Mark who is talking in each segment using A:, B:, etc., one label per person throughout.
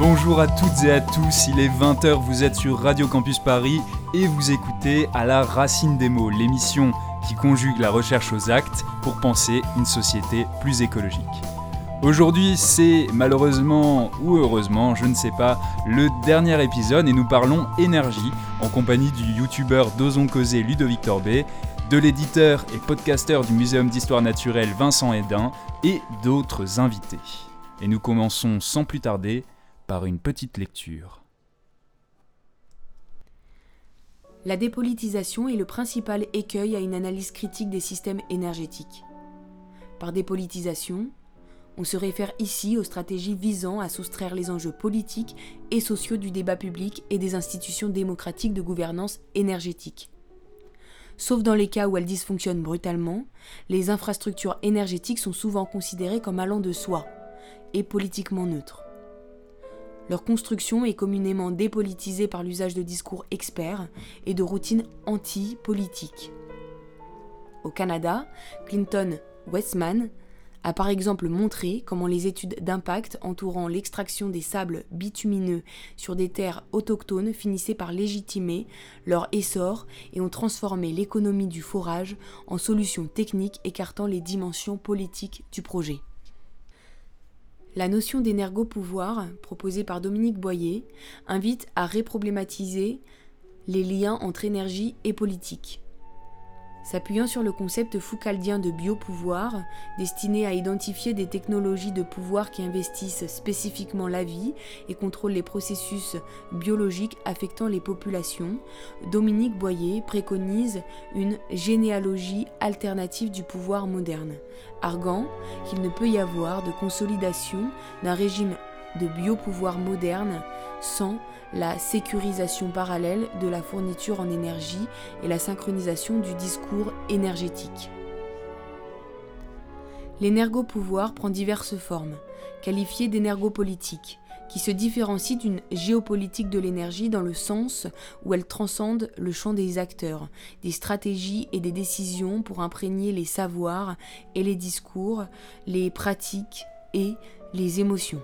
A: Bonjour à toutes et à tous, il est 20h, vous êtes sur Radio Campus Paris et vous écoutez à la racine des mots, l'émission qui conjugue la recherche aux actes pour penser une société plus écologique. Aujourd'hui, c'est malheureusement ou heureusement, je ne sais pas, le dernier épisode et nous parlons énergie en compagnie du youtubeur d'Ozon Causé Ludovic Torbet, de l'éditeur et podcasteur du Muséum d'Histoire Naturelle Vincent Hédin et d'autres invités. Et nous commençons sans plus tarder par une petite lecture.
B: La dépolitisation est le principal écueil à une analyse critique des systèmes énergétiques. Par dépolitisation, on se réfère ici aux stratégies visant à soustraire les enjeux politiques et sociaux du débat public et des institutions démocratiques de gouvernance énergétique. Sauf dans les cas où elles dysfonctionnent brutalement, les infrastructures énergétiques sont souvent considérées comme allant de soi et politiquement neutres. Leur construction est communément dépolitisée par l'usage de discours experts et de routines anti-politiques. Au Canada, Clinton Westman a par exemple montré comment les études d'impact entourant l'extraction des sables bitumineux sur des terres autochtones finissaient par légitimer leur essor et ont transformé l'économie du forage en solution technique écartant les dimensions politiques du projet. La notion d'énergopouvoir, proposée par Dominique Boyer, invite à réproblématiser les liens entre énergie et politique. S'appuyant sur le concept foucaldien de biopouvoir, destiné à identifier des technologies de pouvoir qui investissent spécifiquement la vie et contrôlent les processus biologiques affectant les populations, Dominique Boyer préconise une généalogie alternative du pouvoir moderne, arguant qu'il ne peut y avoir de consolidation d'un régime de biopouvoir moderne sans la sécurisation parallèle de la fourniture en énergie et la synchronisation du discours énergétique. L'énergopouvoir prend diverses formes, qualifiées d'énergopolitique, qui se différencie d'une géopolitique de l'énergie dans le sens où elle transcende le champ des acteurs, des stratégies et des décisions pour imprégner les savoirs et les discours, les pratiques et les émotions.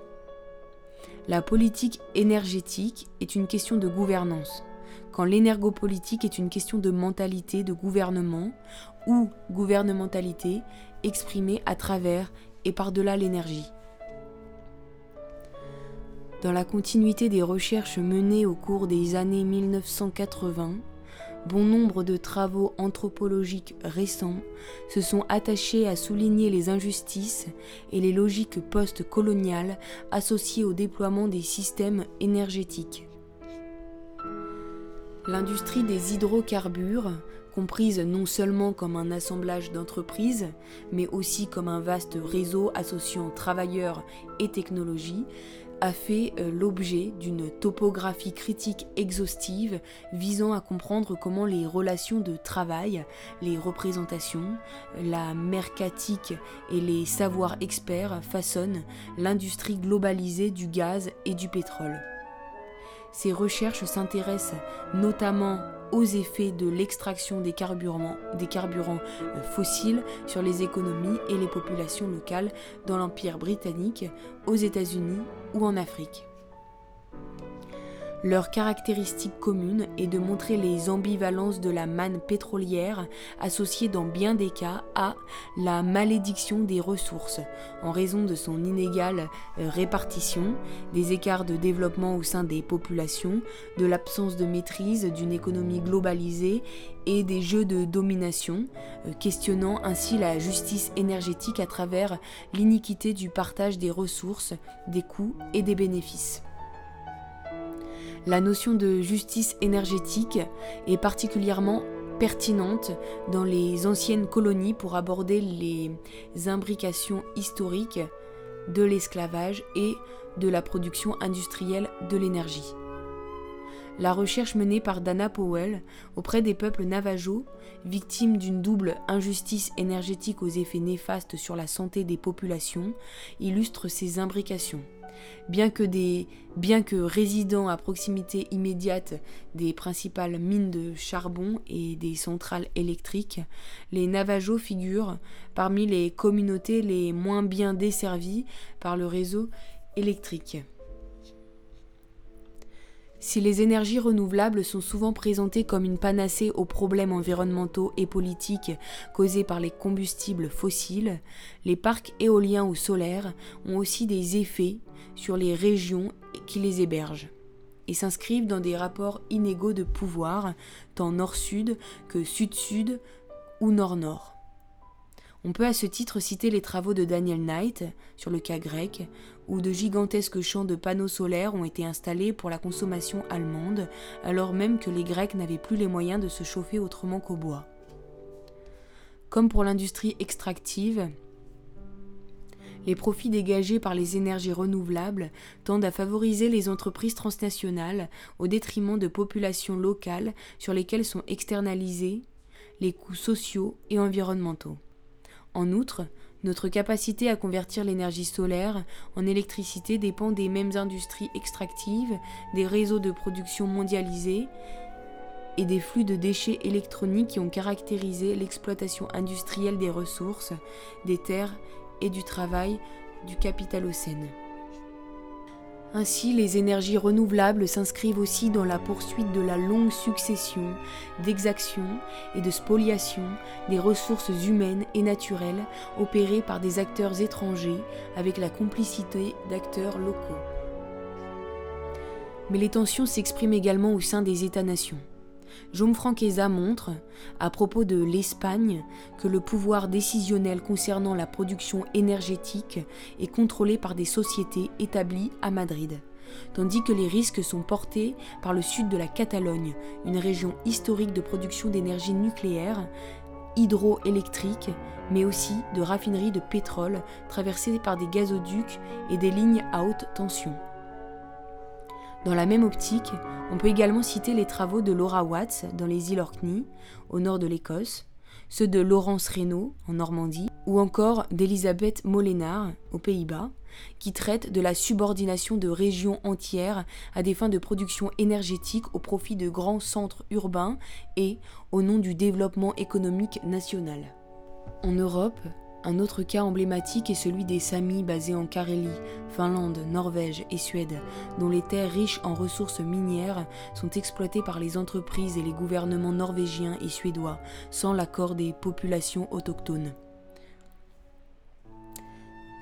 B: La politique énergétique est une question de gouvernance, quand l'énergopolitique est une question de mentalité, de gouvernement ou gouvernementalité exprimée à travers et par-delà l'énergie. Dans la continuité des recherches menées au cours des années 1980, bon nombre de travaux anthropologiques récents se sont attachés à souligner les injustices et les logiques post-coloniales associées au déploiement des systèmes énergétiques. L'industrie des hydrocarbures, comprise non seulement comme un assemblage d'entreprises, mais aussi comme un vaste réseau associant travailleurs et technologies, a fait euh, l'objet d'une topographie critique exhaustive visant à comprendre comment les relations de travail, les représentations, la mercatique et les savoirs experts façonnent l'industrie globalisée du gaz et du pétrole. Ces recherches s'intéressent notamment aux effets de l'extraction des carburants, euh, fossiles sur les économies et les populations locales dans l'Empire britannique, aux États-Unis ou en Afrique. Leur caractéristique commune est de montrer les ambivalences de la manne pétrolière associée dans bien des cas à la malédiction des ressources, en raison de son inégale euh, répartition, des écarts de développement au sein des populations, de l'absence de maîtrise d'une économie globalisée et des jeux de domination, euh, questionnant ainsi la justice énergétique à travers l'iniquité du partage des ressources, des coûts et des bénéfices. La notion de justice énergétique est particulièrement pertinente dans les anciennes colonies pour aborder les imbrications historiques de l'esclavage et de la production industrielle de l'énergie. La recherche menée par Dana Powell auprès des peuples navajos, victimes d'une double injustice énergétique aux effets néfastes sur la santé des populations, illustre ces imbrications. Bien que, des, résidant à proximité immédiate des principales mines de charbon et des centrales électriques, les Navajos figurent parmi les communautés les moins bien desservies par le réseau électrique. Si les énergies renouvelables sont souvent présentées comme une panacée aux problèmes environnementaux et politiques causés par les combustibles fossiles, les parcs éoliens ou solaires ont aussi des effets sur les régions qui les hébergent et s'inscrivent dans des rapports inégaux de pouvoir, tant nord-sud que sud-sud ou nord-nord. On peut à ce titre citer les travaux de Daniel Knight sur le cas grec, où de gigantesques champs de panneaux solaires ont été installés pour la consommation allemande, alors même que les Grecs n'avaient plus les moyens de se chauffer autrement qu'au bois. Comme pour l'industrie extractive, les profits dégagés par les énergies renouvelables tendent à favoriser les entreprises transnationales au détriment de populations locales sur lesquelles sont externalisés les coûts sociaux et environnementaux. En outre, notre capacité à convertir l'énergie solaire en électricité dépend des mêmes industries extractives, des réseaux de production mondialisés et des flux de déchets électroniques qui ont caractérisé l'exploitation industrielle des ressources, des terres et du travail du capitalocène. Ainsi, les énergies renouvelables s'inscrivent aussi dans la poursuite de la longue succession d'exactions et de spoliations des ressources humaines et naturelles opérées par des acteurs étrangers avec la complicité d'acteurs locaux. Mais les tensions s'expriment également au sein des États-nations. Jaume Franqueza montre, à propos de l'Espagne, que le pouvoir décisionnel concernant la production énergétique est contrôlé par des sociétés établies à Madrid, tandis que les risques sont portés par le sud de la Catalogne, une région historique de production d'énergie nucléaire, hydroélectrique, mais aussi de raffineries de pétrole traversées par des gazoducs et des lignes à haute tension. Dans la même optique, on peut également citer les travaux de Laura Watts dans les îles Orkney, au nord de l'Écosse, ceux de Laurence Reynaud en Normandie, ou encore d'Elisabeth Molénard aux Pays-Bas, qui traitent de la subordination de régions entières à des fins de production énergétique au profit de grands centres urbains et au nom du développement économique national. En Europe, un autre cas emblématique est celui des Samis basés en Carélie, Finlande, Norvège et Suède, dont les terres riches en ressources minières sont exploitées par les entreprises et les gouvernements norvégiens et suédois, sans l'accord des populations autochtones.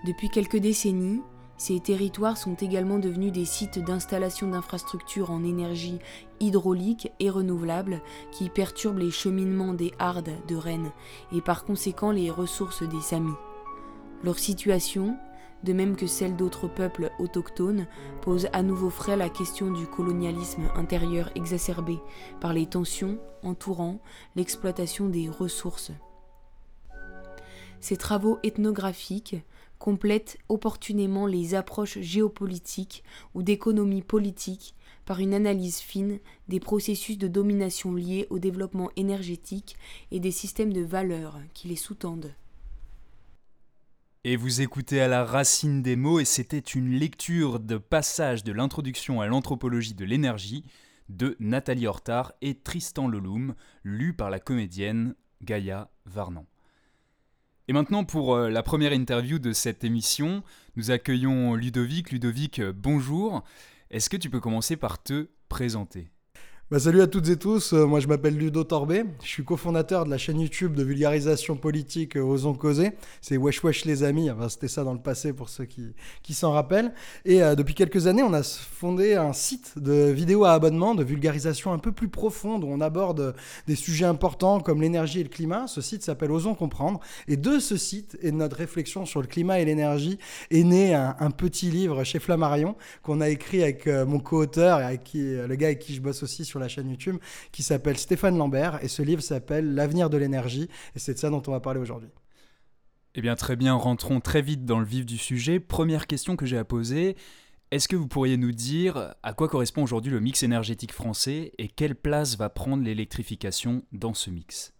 B: Depuis quelques décennies, ces territoires sont également devenus des sites d'installation d'infrastructures en énergie hydraulique et renouvelable qui perturbent les cheminements des hardes de Rennes et par conséquent les ressources des Samis. Leur situation, de même que celle d'autres peuples autochtones, pose à nouveau frais la question du colonialisme intérieur exacerbé par les tensions entourant l'exploitation des ressources. Ces travaux ethnographiques complète opportunément les approches géopolitiques ou d'économie politique par une analyse fine des processus de domination liés au développement énergétique et des systèmes de valeurs qui les sous-tendent.
A: Et vous écoutez à la racine des mots et c'était une lecture de passage de l'introduction à l'anthropologie de l'énergie de Nathalie Hortard et Tristan Leloum, lu par la comédienne Gaïa Varnan. Et maintenant, pour euh, la première interview de cette émission, nous accueillons Ludovic. Ludovic, euh, bonjour. Est-ce que tu peux commencer par te présenter?
C: Bah, salut à toutes et tous, euh, moi je m'appelle Ludo Torbé, je suis cofondateur de la chaîne YouTube de vulgarisation politique euh, Osons Causer, c'est Wesh Wesh les amis, enfin, c'était ça dans le passé pour ceux qui, s'en rappellent. Et euh, depuis quelques années, on a fondé un site de vidéos à abonnement, de vulgarisation un peu plus profonde, où on aborde des sujets importants comme l'énergie et le climat. Ce site s'appelle Osons Comprendre, et de ce site et de notre réflexion sur le climat et l'énergie est né un, petit livre chez Flammarion qu'on a écrit avec mon co-auteur et avec le gars avec qui je bosse aussi sur la chaîne YouTube, qui s'appelle Stéphane Lambert. Et ce livre s'appelle L'avenir de l'énergie. Et c'est de ça dont on va parler aujourd'hui.
A: Eh bien, très bien, rentrons très vite dans le vif du sujet. Première question que j'ai à poser. Est-ce que vous pourriez nous dire à quoi correspond aujourd'hui le mix énergétique français et quelle place va prendre l'électrification dans ce mix?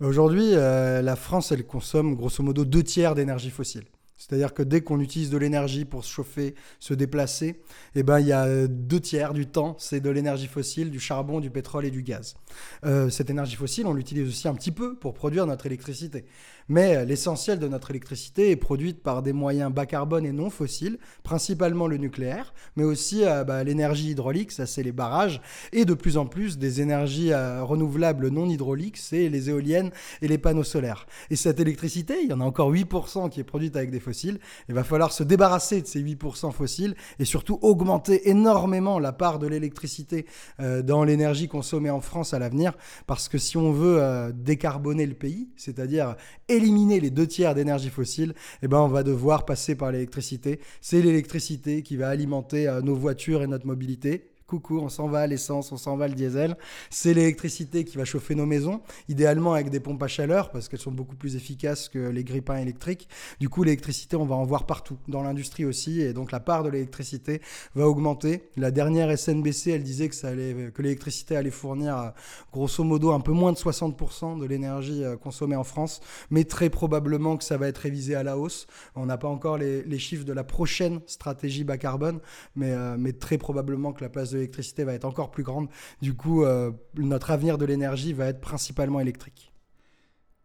C: Aujourd'hui, euh, la France, elle consomme grosso modo deux tiers d'énergie fossile. C'est-à-dire que dès qu'on utilise de l'énergie pour se chauffer, se déplacer, eh ben, il y a deux tiers du temps, c'est de l'énergie fossile, du charbon, du pétrole et du gaz. Euh, cette énergie fossile, on l'utilise aussi un petit peu pour produire notre électricité. Mais l'essentiel de notre électricité est produite par des moyens bas carbone et non fossiles, principalement le nucléaire, mais aussi euh, bah, l'énergie hydraulique, ça c'est les barrages, et de plus en plus des énergies euh, renouvelables non hydrauliques, c'est les éoliennes et les panneaux solaires. Et cette électricité, il y en a encore 8% qui est produite avec des fossiles il va falloir se débarrasser de ces 8% fossiles et surtout augmenter énormément la part de l'électricité euh, dans l'énergie consommée en France à l'avenir. Parce que si on veut euh, décarboner le pays, c'est-à-dire éliminer les deux tiers d'énergie fossile, eh ben on va devoir passer par l'électricité. C'est l'électricité qui va alimenter euh, nos voitures et notre mobilité coucou, on s'en va à l'essence, on s'en va le diesel. C'est l'électricité qui va chauffer nos maisons, idéalement avec des pompes à chaleur, parce qu'elles sont beaucoup plus efficaces que les grippins électriques. Du coup, l'électricité, on va en voir partout, dans l'industrie aussi, et donc la part de l'électricité va augmenter. La dernière SNBC, elle disait que, l'électricité allait fournir, euh, grosso modo, un peu moins de 60% de l'énergie euh, consommée en France, mais très probablement que ça va être révisé à la hausse. On n'a pas encore les, chiffres de la prochaine stratégie bas carbone, mais, euh, très probablement que la place de l'électricité va être encore plus grande. Du coup, euh, notre avenir de l'énergie va être principalement électrique.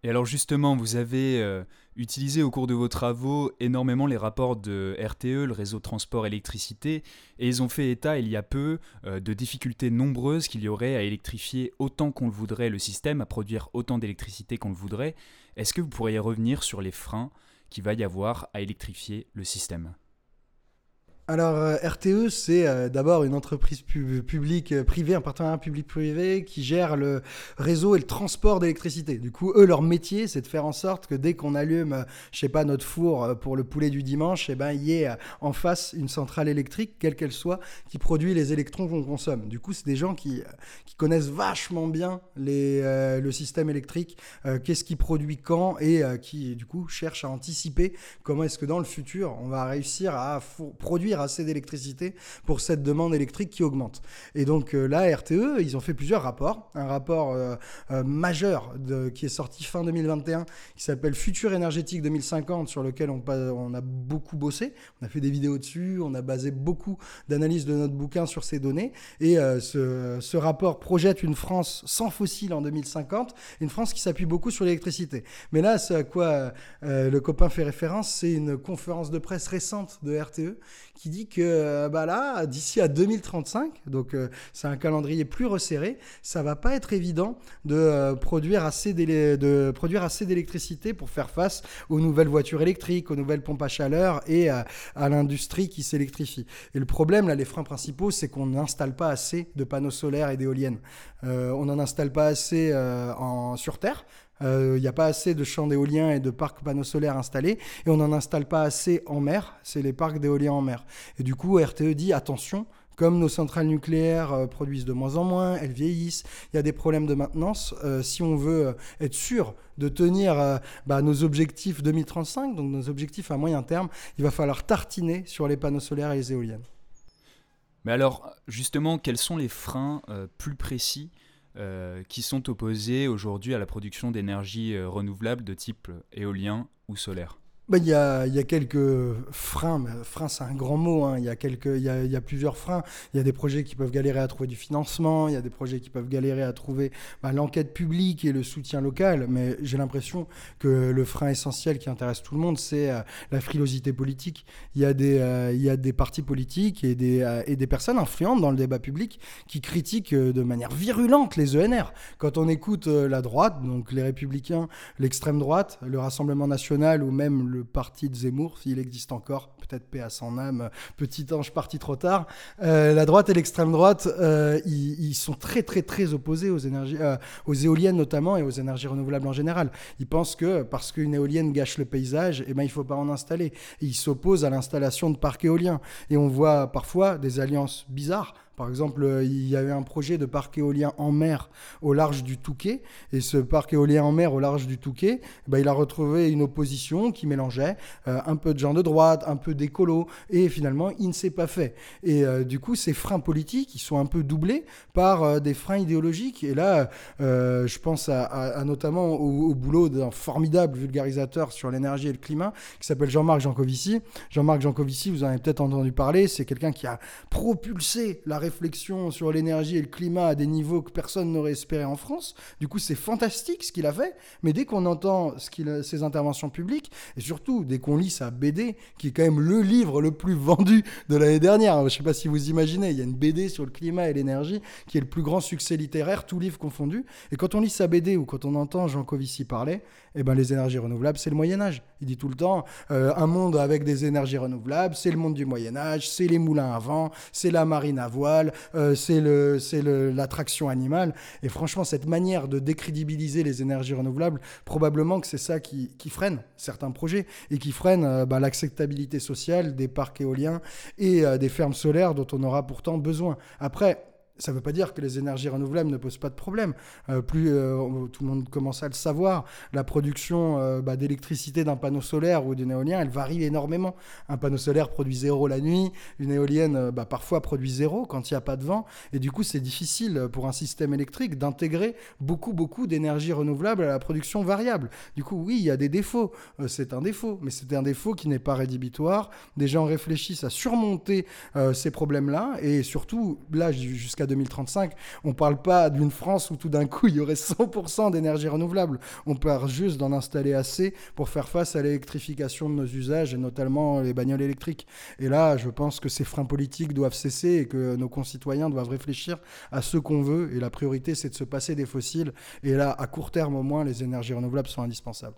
A: Et alors justement, vous avez euh, utilisé au cours de vos travaux énormément les rapports de RTE, le réseau transport électricité, et ils ont fait état il y a peu euh, de difficultés nombreuses qu'il y aurait à électrifier autant qu'on le voudrait le système, à produire autant d'électricité qu'on le voudrait. Est-ce que vous pourriez revenir sur les freins qu'il va y avoir à électrifier le système?
C: Alors, euh, RTE, c'est euh, d'abord une entreprise publique euh, privée, un partenariat public-privé qui gère le réseau et le transport d'électricité. Du coup, eux, leur métier, c'est de faire en sorte que dès qu'on allume, je sais pas, notre four pour le poulet du dimanche, eh ben, il y ait en face une centrale électrique, quelle qu'elle soit, qui produit les électrons qu'on consomme. Du coup, c'est des gens qui, connaissent vachement bien le système électrique, qu'est-ce qui produit quand, et qui, du coup, cherchent à anticiper comment est-ce que dans le futur, on va réussir à produire assez d'électricité pour cette demande électrique qui augmente. Et donc euh, là, RTE, ils ont fait plusieurs rapports. Un rapport euh, euh, majeur qui est sorti fin 2021, qui s'appelle Futur énergétique 2050, sur lequel on, on a beaucoup bossé. On a fait des vidéos dessus, on a basé beaucoup d'analyses de notre bouquin sur ces données. Et ce, ce rapport projette une France sans fossiles en 2050, une France qui s'appuie beaucoup sur l'électricité. Mais là, ce à quoi le copain fait référence, c'est une conférence de presse récente de RTE qui dit que euh, bah là, d'ici à 2035, donc euh, c'est un calendrier plus resserré, ça va pas être évident de euh, produire assez de produire assez d'électricité pour faire face aux nouvelles voitures électriques, aux nouvelles pompes à chaleur et à l'industrie qui s'électrifie. Et le problème là, les freins principaux, c'est qu'on n'installe pas assez de panneaux solaires et d'éoliennes. on n'en installe pas assez en, sur Terre il euh, n'y a pas assez de champs d'éoliens et de parcs panneaux solaires installés, et on n'en installe pas assez en mer, c'est les parcs d'éoliens en mer. Et du coup, RTE dit attention, comme nos centrales nucléaires euh, produisent de moins en moins, elles vieillissent, il y a des problèmes de maintenance. Euh, si on veut être sûr de tenir bah, nos objectifs 2035, donc nos objectifs à moyen terme, il va falloir tartiner sur les panneaux solaires et les éoliennes.
A: Mais alors, justement, quels sont les freins plus précis euh, qui sont opposés aujourd'hui à la production d'énergie euh, renouvelable de type éolien ou solaire
C: il y, a, y, a, quelques freins, mais frein c'est un grand mot, hein. il, y a quelques, il, y a, y a plusieurs freins. Il y a des projets qui peuvent galérer à trouver du financement, il y a des projets qui peuvent galérer à trouver bah, l'enquête publique et le soutien local, mais j'ai l'impression que le frein essentiel qui intéresse tout le monde, c'est euh, la frilosité politique. Il y, a des, euh, il y a des partis politiques et des, euh, et des personnes influentes dans le débat public qui critiquent de manière virulente les ENR. Quand on écoute la droite, donc les républicains, l'extrême droite, le Rassemblement national ou même le le parti de Zemmour, s'il existe encore, peut-être paix à son âme, petit ange parti trop tard. Euh, la droite et l'extrême droite, euh, ils, sont très très très opposés aux énergies, euh, aux éoliennes notamment et aux énergies renouvelables en général. Ils pensent que parce qu'une éolienne gâche le paysage, eh ben il faut pas en installer. ils s'opposent à l'installation de parcs éoliens. Et on voit parfois des alliances bizarres Par exemple, euh, il y a eu un projet de parc éolien en mer au large du Touquet. Et ce parc éolien en mer au large du Touquet, bah, il a retrouvé une opposition qui mélangeait euh, un peu de gens de droite, un peu d'écolo. Et finalement, il ne s'est pas fait. Et euh, du coup, ces freins politiques, ils sont un peu doublés par des freins idéologiques. Et là, je pense notamment au, boulot d'un formidable vulgarisateur sur l'énergie et le climat qui s'appelle Jean-Marc Jancovici. Jean-Marc Jancovici, vous en avez peut-être entendu parler, c'est quelqu'un qui a propulsé la réflexion sur l'énergie et le climat à des niveaux que personne n'aurait espéré en France. Du coup, c'est fantastique ce qu'il a fait, mais dès qu'on entend ses interventions publiques, et surtout dès qu'on lit sa BD, qui est quand même le livre le plus vendu de l'année dernière, je ne sais pas si vous imaginez, il y a une BD sur le climat et l'énergie qui est le plus grand succès littéraire, tout livre confondu, et quand on lit sa BD ou quand on entend Jean Covici parler, eh ben, les énergies renouvelables, c'est le Moyen Âge. Il dit tout le temps, euh, un monde avec des énergies renouvelables, c'est le monde du Moyen Âge, c'est les moulins à vent, c'est la marine à voile, euh, c'est l'attraction animale. Et franchement, cette manière de décrédibiliser les énergies renouvelables, probablement que c'est ça qui, qui, freine certains projets et qui freine euh, bah, l'acceptabilité sociale des parcs éoliens et des fermes solaires dont on aura pourtant besoin. Après, ça ne veut pas dire que les énergies renouvelables ne posent pas de problème. Euh, plus euh, tout le monde commence à le savoir, la production euh, bah, d'électricité d'un panneau solaire ou d'un éolien, elle varie énormément. Un panneau solaire produit zéro la nuit, une éolienne bah, parfois produit zéro quand il n'y a pas de vent. Et du coup, c'est difficile pour un système électrique d'intégrer beaucoup, beaucoup d'énergie renouvelable à la production variable. Du coup, oui, il y a des défauts. c'est un défaut, mais c'est un défaut qui n'est pas rédhibitoire. Des gens réfléchissent à surmonter ces problèmes-là. Et surtout, là, jusqu'à 2035. On parle pas d'une France où tout d'un coup il y aurait 100% d'énergie renouvelable. On parle juste d'en installer assez pour faire face à l'électrification de nos usages et notamment les bagnoles électriques. Et là, je pense que ces freins politiques doivent cesser et que nos concitoyens doivent réfléchir à ce qu'on veut. Et la priorité, c'est de se passer des fossiles. Et là, à court terme au moins, les énergies renouvelables sont indispensables.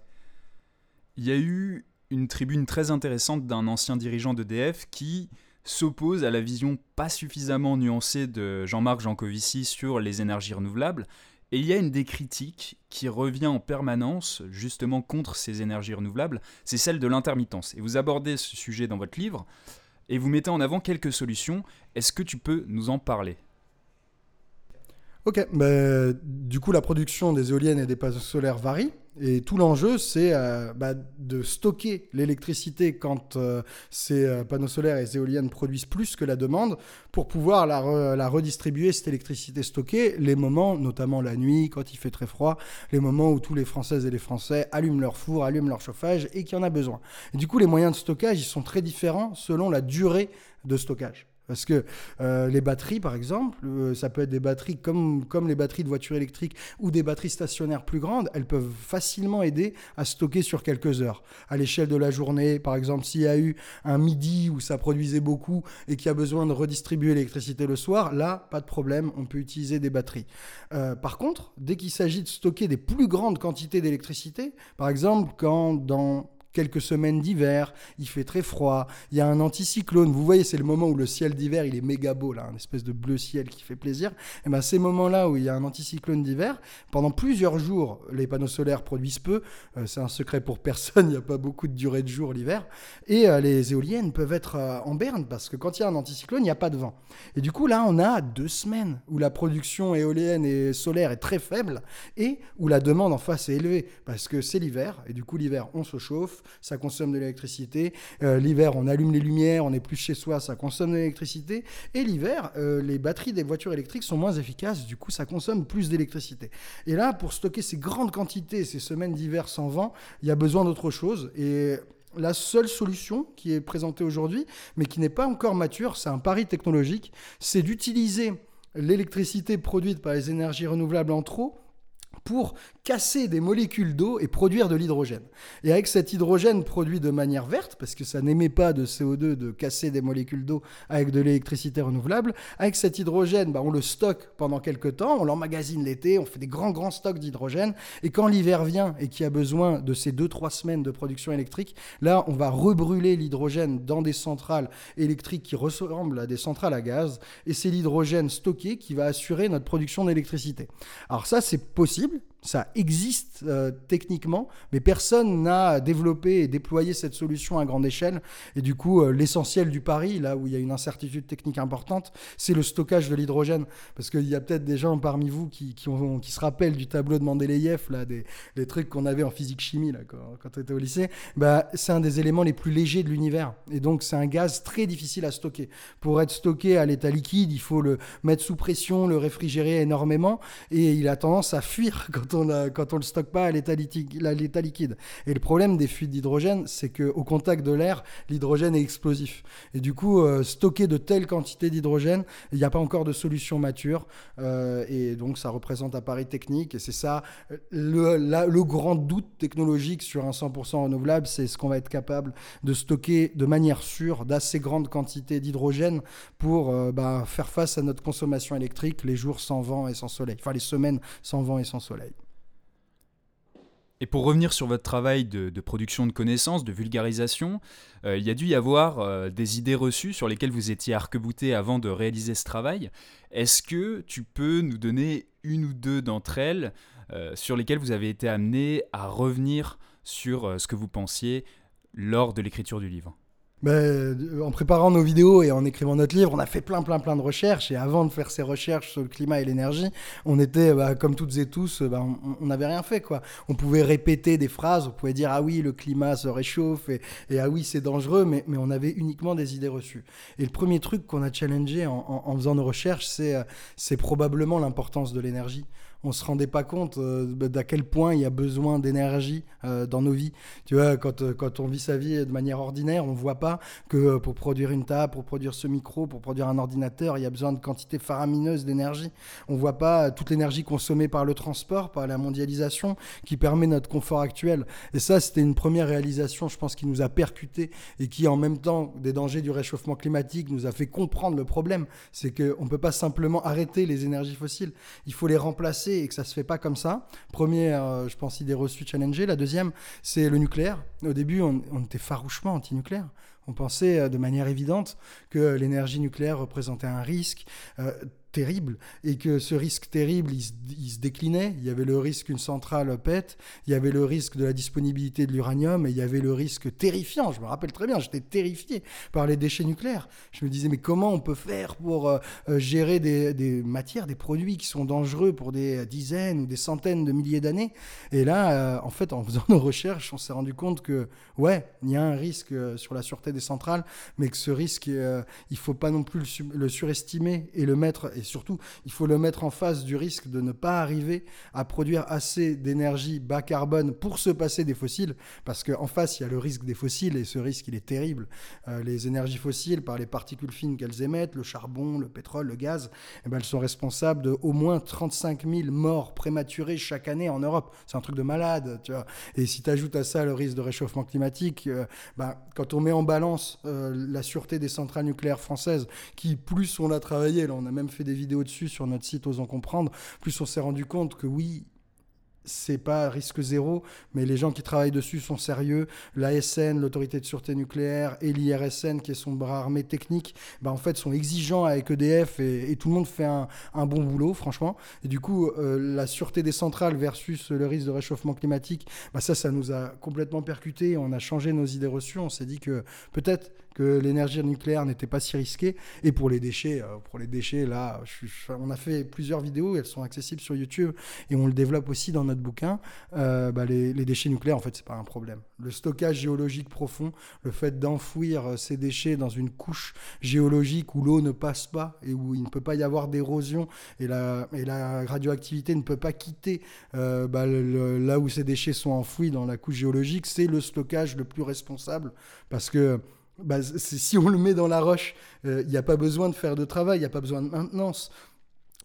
A: Il y a eu une tribune très intéressante d'un ancien dirigeant d'EDF qui s'oppose à la vision pas suffisamment nuancée de Jean-Marc Jancovici sur les énergies renouvelables. Et il y a une des critiques qui revient en permanence justement contre ces énergies renouvelables, c'est celle de l'intermittence. Et vous abordez ce sujet dans votre livre et vous mettez en avant quelques solutions. Est-ce que tu peux nous en parler?
C: Ok, du coup la production des éoliennes et des panneaux solaires varie. Et tout l'enjeu, c'est euh, bah, de stocker l'électricité quand euh, ces euh, panneaux solaires et éoliennes produisent plus que la demande pour pouvoir la, redistribuer, cette électricité stockée, les moments, notamment la nuit, quand il fait très froid, les moments où tous les Françaises et les Français allument leur four, allument leur chauffage et qu'il y en a besoin. Du coup, les moyens de stockage, ils sont très différents selon la durée de stockage. Parce que euh, les batteries, par exemple, euh, ça peut être des batteries comme, les batteries de voitures électriques ou des batteries stationnaires plus grandes, elles peuvent facilement aider à stocker sur quelques heures. À l'échelle de la journée, par exemple, s'il y a eu un midi où ça produisait beaucoup et qu'il y a besoin de redistribuer l'électricité le soir, là, pas de problème, on peut utiliser des batteries. Euh, par contre, dès qu'il s'agit de stocker des plus grandes quantités d'électricité, par exemple, quand dans quelques semaines d'hiver, il fait très froid, il y a un anticyclone. Vous voyez, c'est le moment où le ciel d'hiver, il est méga beau, là, un espèce de bleu ciel qui fait plaisir. Et bien, ces moments-là où il y a un anticyclone d'hiver, pendant plusieurs jours, les panneaux solaires produisent peu. Euh, c'est un secret pour personne, il n'y a pas beaucoup de durée de jour l'hiver. Et euh, les éoliennes peuvent être euh, en berne parce que quand il y a un anticyclone, il n'y a pas de vent. Et du coup, là, on a deux semaines où la production éolienne et solaire est très faible et où la demande en face est élevée parce que c'est l'hiver. Et du coup, l'hiver, on se chauffe ça consomme de l'électricité. Euh, l'hiver, on allume les lumières, on est plus chez soi, ça consomme de l'électricité. Et l'hiver, euh, les batteries des voitures électriques sont moins efficaces, du coup, ça consomme plus d'électricité. Et là, pour stocker ces grandes quantités, ces semaines d'hiver sans vent, il y a besoin d'autre chose. Et la seule solution qui est présentée aujourd'hui, mais qui n'est pas encore mature, c'est un pari technologique, c'est d'utiliser l'électricité produite par les énergies renouvelables en trop pour casser des molécules d'eau et produire de l'hydrogène. Et avec cet hydrogène produit de manière verte, parce que ça n'émet pas de CO2 de casser des molécules d'eau avec de l'électricité renouvelable, avec cet hydrogène, bah, on le stocke pendant quelques temps, on l'emmagasine l'été, on fait des grands grands stocks d'hydrogène, et quand l'hiver vient et qu'il y a besoin de ces 2-3 semaines de production électrique, là on va rebrûler l'hydrogène dans des centrales électriques qui ressemblent à des centrales à gaz, et c'est l'hydrogène stocké qui va assurer notre production d'électricité. Alors ça c'est possible, possible Ça existe euh, techniquement, mais personne n'a développé et déployé cette solution à grande échelle. Et du coup, euh, l'essentiel du pari, là où il y a une incertitude technique importante, c'est le stockage de l'hydrogène. Parce qu'il y a peut-être des gens parmi vous qui, qui, ont, qui, se rappellent du tableau de Mendeleïev, là, des, des trucs qu'on avait en physique-chimie là, quand, on était au lycée. Bah, c'est un des éléments les plus légers de l'univers. Et donc, c'est un gaz très difficile à stocker. Pour être stocké à l'état liquide, il faut le mettre sous pression, le réfrigérer énormément. Et il a tendance à fuir quand quand on ne quand on le stocke pas à l'état liquide. Et le problème des fuites d'hydrogène, c'est qu'au contact de l'air, l'hydrogène est explosif. Et du coup, euh, stocker de telles quantités d'hydrogène, il n'y a pas encore de solution mature. Euh, et donc, ça représente un pari technique. Et c'est ça, le, le grand doute technologique sur un 100% renouvelable, c'est ce qu'on va être capable de stocker de manière sûre d'assez grandes quantités d'hydrogène pour euh, bah, faire face à notre consommation électrique les jours sans vent et sans soleil, enfin les semaines sans vent et sans soleil.
A: Et pour revenir sur votre travail de, production de connaissances, de vulgarisation, euh, il y a dû y avoir euh, des idées reçues sur lesquelles vous étiez arc-bouté avant de réaliser ce travail. Est-ce que tu peux nous donner une ou deux d'entre elles euh, sur lesquelles vous avez été amené à revenir sur ce que vous pensiez lors de l'écriture du livre?
C: Ben, en préparant nos vidéos et en écrivant notre livre, on a fait plein, plein, plein de recherches. Et avant de faire ces recherches sur le climat et l'énergie, on était, bah, comme toutes et tous, bah, on n'avait rien fait. Quoi. On pouvait répéter des phrases, on pouvait dire Ah oui, le climat se réchauffe et, et Ah oui, c'est dangereux, mais, mais, on avait uniquement des idées reçues. Et le premier truc qu'on a challengé en, en, en faisant nos recherches, c'est probablement l'importance de l'énergie on se rendait pas compte euh, d'à quel point il y a besoin d'énergie euh, dans nos vies. Tu vois, quand, euh, quand on vit sa vie de manière ordinaire, on voit pas que pour produire une table, pour produire ce micro, pour produire un ordinateur, il y a besoin de quantités faramineuses d'énergie. On voit pas toute l'énergie consommée par le transport, par la mondialisation, qui permet notre confort actuel. Et ça, c'était une première réalisation, je pense, qui nous a percuté et qui, en même temps, des dangers du réchauffement climatique, nous a fait comprendre le problème. C'est qu'on ne peut pas simplement arrêter les énergies fossiles. Il faut les remplacer et que ça se fait pas comme ça. Première, euh, je pense, idée reçue challenger. La deuxième, c'est le nucléaire. Au début, on, était farouchement anti-nucléaire. On pensait euh, de manière évidente que l'énergie nucléaire représentait un risque. Euh, terrible et que ce risque terrible, il se, déclinait. Il y avait le risque qu'une centrale pète, il y avait le risque de la disponibilité de l'uranium et il y avait le risque terrifiant. Je me rappelle très bien, j'étais terrifié par les déchets nucléaires. Je me disais, mais comment on peut faire pour euh, euh, gérer des, matières, des produits qui sont dangereux pour des dizaines ou des centaines de milliers d'années? Et là, euh, en fait, en faisant nos recherches, on s'est rendu compte que, ouais, il y a un risque sur la sûreté des centrales, mais que ce risque, il faut pas non plus le, surestimer et le mettre et surtout, il faut le mettre en face du risque de ne pas arriver à produire assez d'énergie bas carbone pour se passer des fossiles, parce qu'en face, il y a le risque des fossiles, et ce risque, il est terrible. Euh, les énergies fossiles, par les particules fines qu'elles émettent, le charbon, le pétrole, le gaz, eh ben, elles sont responsables de au moins 35 000 morts prématurées chaque année en Europe. C'est un truc de malade, tu vois. Et si tu ajoutes à ça le risque de réchauffement climatique, euh, ben, quand on met en balance euh, la sûreté des centrales nucléaires françaises, qui plus on a travaillé, là on a même fait des vidéos dessus sur notre site Osons Comprendre, plus on s'est rendu compte que oui, c'est pas risque zéro, mais les gens qui travaillent dessus sont sérieux. L'ASN, l'autorité de sûreté nucléaire, et l'IRSN, qui est son bras armé technique, bah, en fait, sont exigeants avec EDF et, tout le monde fait un, bon boulot, franchement. Et du coup, euh, la sûreté des centrales versus le risque de réchauffement climatique, bah, ça, ça nous a complètement percuté. On a changé nos idées reçues. On s'est dit que peut-être que l'énergie nucléaire n'était pas si risquée. Et pour les déchets, euh, pour les déchets, là, on a fait plusieurs vidéos, elles sont accessibles sur YouTube et on le développe aussi dans notre bouquin. Euh, bah, les, déchets nucléaires, en fait, c'est pas un problème. Le stockage géologique profond, le fait d'enfouir euh, ces déchets dans une couche géologique où l'eau ne passe pas et où il ne peut pas y avoir d'érosion et la, radioactivité ne peut pas quitter bah, là où ces déchets sont enfouis dans la couche géologique, c'est le stockage le plus responsable parce que bah, si on le met dans la roche, euh, il n'y a pas besoin de faire de travail, il n'y a pas besoin de maintenance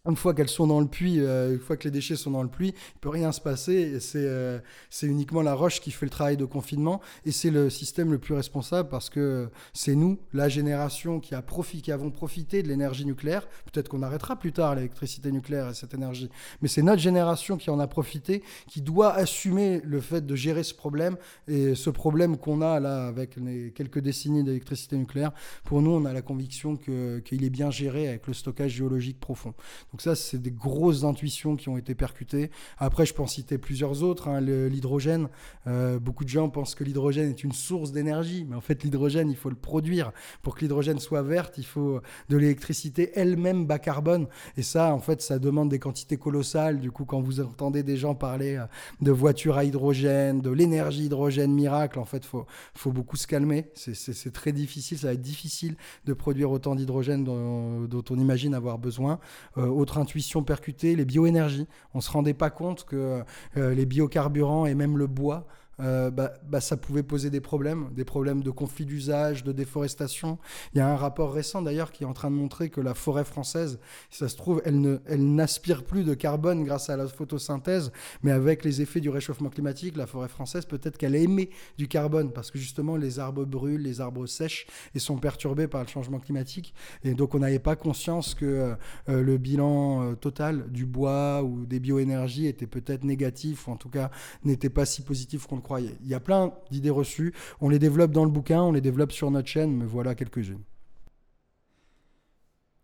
C: une fois qu'elles sont dans le puits, euh, une fois que les déchets sont dans le puits, il peut rien se passer. Euh, c'est uniquement la roche qui fait le travail de confinement et c'est le système le plus responsable parce que c'est nous, la génération qui a profit, qui avons profité de l'énergie nucléaire. Peut-être qu'on arrêtera plus tard l'électricité nucléaire et cette énergie, mais c'est notre génération qui en a profité, qui doit assumer le fait de gérer ce problème et ce problème qu'on a là avec les quelques décennies d'électricité nucléaire. Pour nous, on a la conviction qu'il est bien géré avec le stockage géologique profond. Donc ça, c'est des grosses intuitions qui ont été percutées. Après, je peux en citer plusieurs autres. Hein. L'hydrogène, euh, beaucoup de gens pensent que l'hydrogène est une source d'énergie, mais en fait, l'hydrogène, il faut le produire. Pour que l'hydrogène soit verte, il faut de l'électricité elle-même bas carbone. Et ça, en fait, ça demande des quantités colossales. Du coup, quand vous entendez des gens parler euh, de voitures à hydrogène, de l'énergie hydrogène miracle, en fait, faut, faut beaucoup se calmer. C'est très difficile, ça va être difficile de produire autant d'hydrogène dont, on imagine avoir besoin. Euh, intuition percutée, les bioénergies. On ne se rendait pas compte que euh, les biocarburants et même le bois euh, bah, bah, ça pouvait poser des problèmes, des problèmes de conflit d'usage, de déforestation. Il y a un rapport récent d'ailleurs qui est en train de montrer que la forêt française, si ça se trouve, elle, ne, elle n'aspire plus de carbone grâce à la photosynthèse, mais avec les effets du réchauffement climatique, la forêt française, peut-être qu'elle émet du carbone parce que justement les arbres brûlent, les arbres sèchent et sont perturbés par le changement climatique. Et donc on n'avait pas conscience que euh, euh, le bilan total du bois ou des bioénergies était peut-être négatif ou en tout cas n'était pas si positif qu'on Il y a plein d'idées reçues. On les développe dans le bouquin, on les développe sur notre chaîne, mais voilà quelques-unes.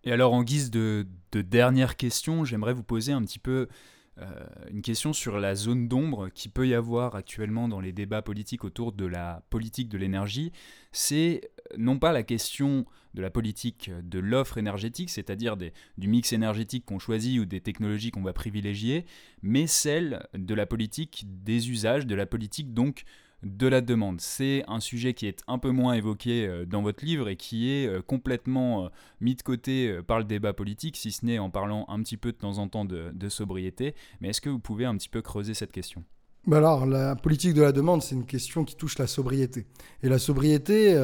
A: Et alors, en guise de, dernière question, j'aimerais vous poser un petit peu une question sur la zone d'ombre qui peut y avoir actuellement dans les débats politiques autour de la politique de l'énergie. C'est non pas la question de la politique de l'offre énergétique, c'est-à-dire du mix énergétique qu'on choisit ou des technologies qu'on va privilégier, mais celle de la politique des usages, de la politique donc de la demande. C'est un sujet qui est un peu moins évoqué euh, dans votre livre et qui est euh, complètement euh, mis de côté par le débat politique, si ce n'est en parlant un petit peu de temps en temps de, sobriété. Mais est-ce que vous pouvez un petit peu creuser cette question?
C: Bah alors, la politique de la demande, c'est une question qui touche la sobriété. Et la sobriété,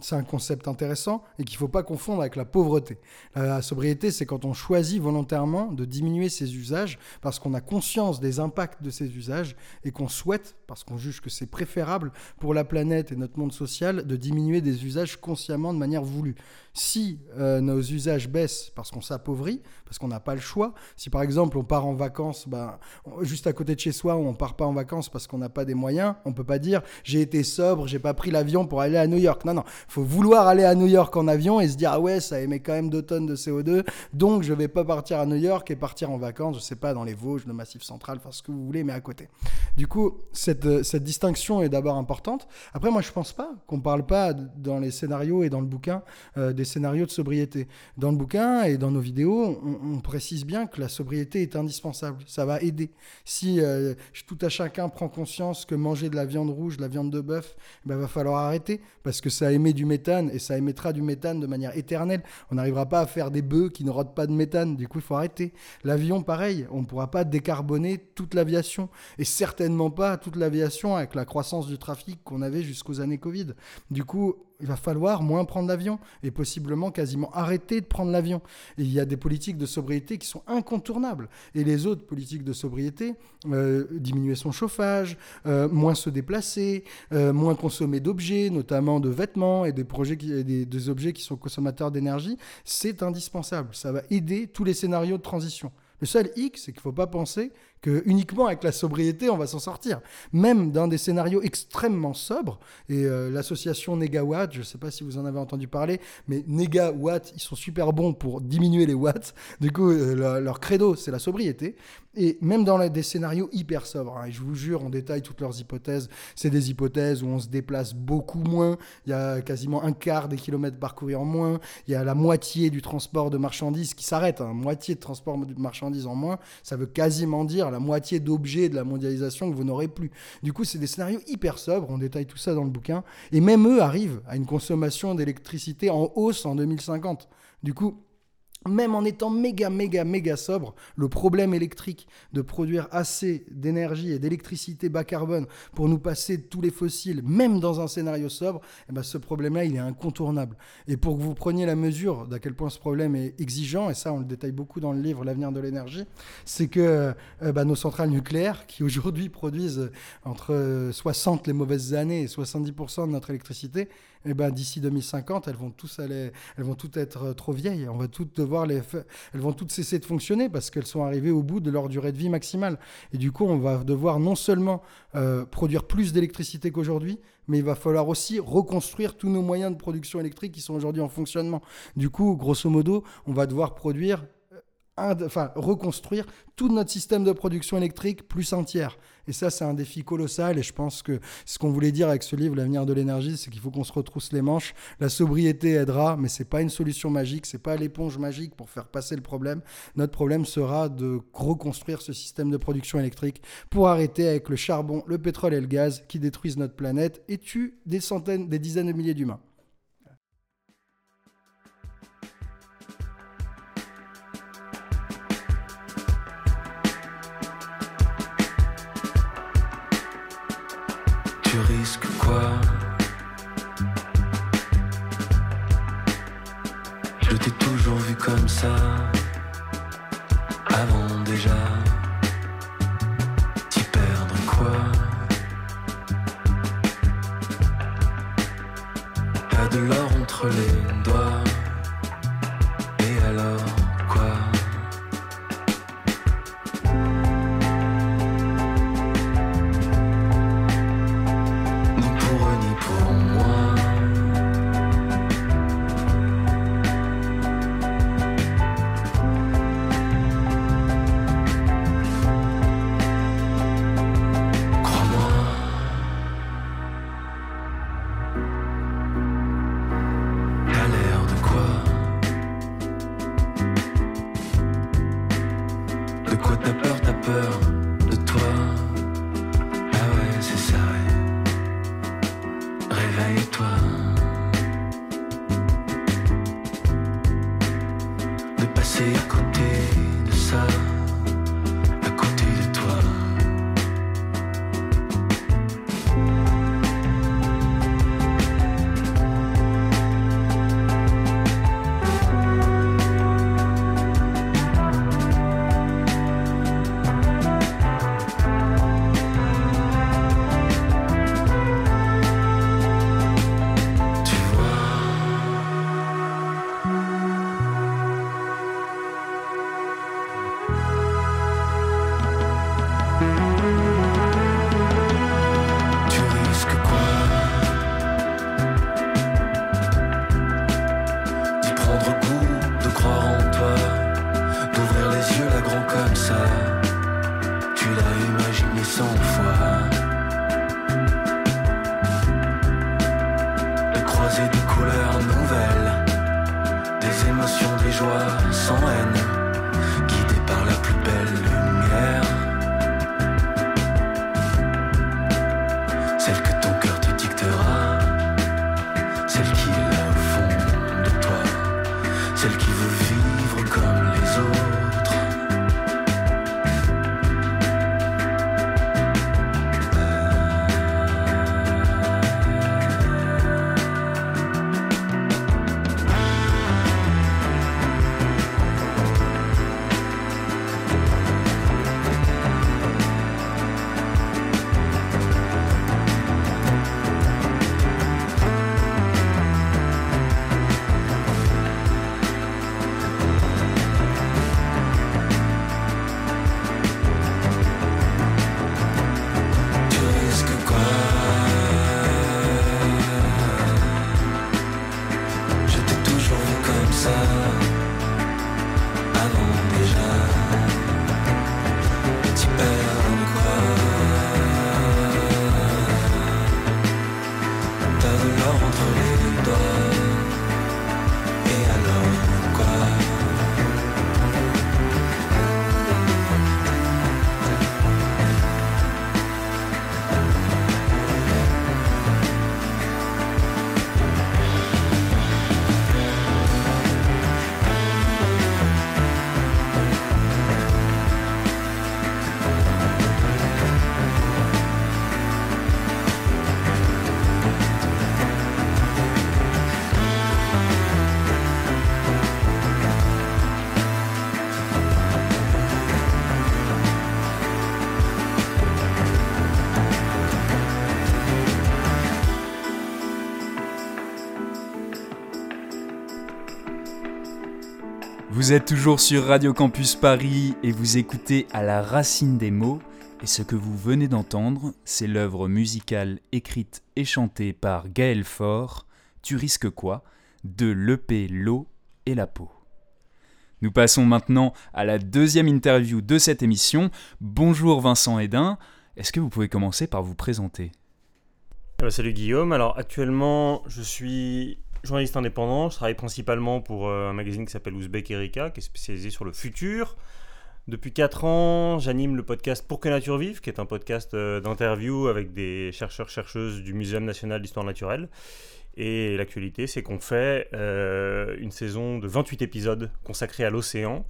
C: c'est un concept intéressant et qu'il ne faut pas confondre avec la pauvreté. La sobriété, c'est quand on choisit volontairement de diminuer ses usages parce qu'on a conscience des impacts de ces usages et qu'on souhaite, parce qu'on juge que c'est préférable pour la planète et notre monde social, de diminuer des usages consciemment de manière voulue. Si euh, nos usages baissent parce qu'on s'appauvrit, parce qu'on n'a pas le choix, si par exemple on part en vacances ben, juste à côté de chez soi, on ne part pas en vacances parce qu'on n'a pas des moyens, on ne peut pas dire j'ai été sobre, j'ai pas pris l'avion pour aller à New York. Non, non, faut vouloir aller à New York en avion et se dire ah ouais ça émet quand même 2 tonnes de CO2 donc je vais pas partir à New York et partir en vacances je sais pas dans les Vosges le Massif central enfin ce que vous voulez mais à côté du coup cette, cette distinction est d'abord importante après moi je pense pas qu'on parle pas dans les scénarios et dans le bouquin euh, des scénarios de sobriété dans le bouquin et dans nos vidéos on, précise bien que la sobriété est indispensable ça va aider si euh, tout à chacun prend conscience que manger de la viande rouge de la viande de bœuf il ben, va falloir arrêter parce que ça émet du méthane et ça émettra du méthane de manière éternelle. On n'arrivera pas à faire des bœufs qui ne rodent pas de méthane. Du coup, il faut arrêter. L'avion, pareil, on ne pourra pas décarboner toute l'aviation et certainement pas toute l'aviation avec la croissance du trafic qu'on avait jusqu'aux années Covid. Du coup, il va falloir moins prendre l'avion et possiblement quasiment arrêter de prendre l'avion. il y a des politiques de sobriété qui sont incontournables. Et les autres politiques de sobriété, euh, diminuer son chauffage, euh, moins se déplacer, euh, moins consommer d'objets, notamment de vêtements et des, projets qui, des, des objets qui sont consommateurs d'énergie, c'est indispensable. Ça va aider tous les scénarios de transition. Le seul hic, c'est qu'il ne faut pas penser que uniquement avec la sobriété, on va s'en sortir. Même dans des scénarios extrêmement sobres, et euh, l'association Negawatt, je ne sais pas si vous en avez entendu parler, mais Negawatt, ils sont super bons pour diminuer les watts. Du coup, euh, leur, credo, c'est la sobriété. Et même dans des scénarios hyper sobres, hein, et je vous jure, on détaille toutes leurs hypothèses. C'est des hypothèses où on se déplace beaucoup moins. Il y a quasiment un quart des kilomètres parcourus en moins. Il y a la moitié du transport de marchandises qui s'arrête. Hein. Moitié de transport de marchandises en moins. Ça veut quasiment dire la moitié d'objets de la mondialisation que vous n'aurez plus. Du coup, c'est des scénarios hyper sobres, on détaille tout ça dans le bouquin, et même eux arrivent à une consommation d'électricité en hausse en 2050. Du coup, même en étant méga, méga, méga sobre, le problème électrique de produire assez d'énergie et d'électricité bas carbone pour nous passer de tous les fossiles, même dans un scénario sobre, eh ben ce problème-là, il est incontournable. Et pour que vous preniez la mesure d'à quel point ce problème est exigeant, et ça, on le détaille beaucoup dans le livre L'avenir de l'énergie, c'est que euh, bah, nos centrales nucléaires, qui aujourd'hui produisent entre 60 les mauvaises années et 70% de notre électricité, eh ben, d'ici 2050, elles vont, tous aller, elles vont toutes être euh, trop vieilles. On va toutes devoir les, elles vont toutes cesser de fonctionner parce qu'elles sont arrivées au bout de leur durée de vie maximale. Et du coup, on va devoir non seulement euh, produire plus d'électricité qu'aujourd'hui, mais il va falloir aussi reconstruire tous nos moyens de production électrique qui sont aujourd'hui en fonctionnement. Du coup, grosso modo, on va devoir produire
D: enfin, reconstruire tout notre système de production électrique plus entière. Et ça, c'est un défi colossal. Et je pense que ce qu'on voulait dire avec ce livre, L'avenir de l'énergie, c'est qu'il faut qu'on se retrousse les manches. La sobriété aidera, mais c'est pas une solution magique. C'est pas l'éponge magique pour faire passer le problème. Notre problème sera de reconstruire ce système de production électrique pour arrêter avec le charbon, le pétrole et le gaz qui détruisent notre planète et tuent des centaines, des dizaines de milliers d'humains.
A: Vous êtes toujours sur Radio Campus Paris et vous écoutez à la racine des mots. Et ce que vous venez d'entendre, c'est l'œuvre musicale écrite et chantée par Gaël Faure, Tu risques quoi de l'EP L'eau et la peau. Nous passons maintenant à la deuxième interview de cette émission. Bonjour Vincent Hédin, est-ce que vous pouvez commencer par vous présenter?
E: Eh ben, Salut Guillaume, alors actuellement je suis journaliste indépendant, je travaille principalement pour euh, un magazine qui s'appelle Ouzbek Erika, qui est spécialisé sur le futur. Depuis 4 ans, j'anime le podcast Pour que nature vive, qui est un podcast euh, d'interview avec des chercheurs-chercheuses du Muséum national d'histoire naturelle. Et l'actualité, c'est qu'on fait euh, une saison de 28 épisodes consacrés à l'océan.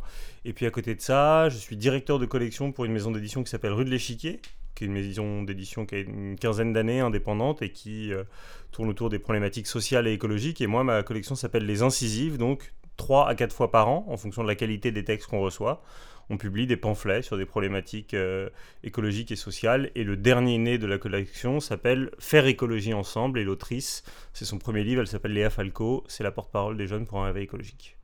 E: Et puis à côté de ça, je suis directeur de collection pour une maison d'édition qui s'appelle Rue de l'Échiquier, qui est une maison d'édition qui a une quinzaine d'années, indépendante, et qui euh, tourne autour des problématiques sociales et écologiques. Et moi, ma collection s'appelle Les Incisives, donc 3 à 4 fois par an, en fonction de la qualité des textes qu'on reçoit on publie des pamphlets sur des problématiques euh, écologiques et sociales. Et le dernier né de la collection s'appelle Faire écologie ensemble. Et l'autrice, c'est son premier livre, elle s'appelle Léa Falco. C'est la porte-parole des jeunes pour un réveil écologique.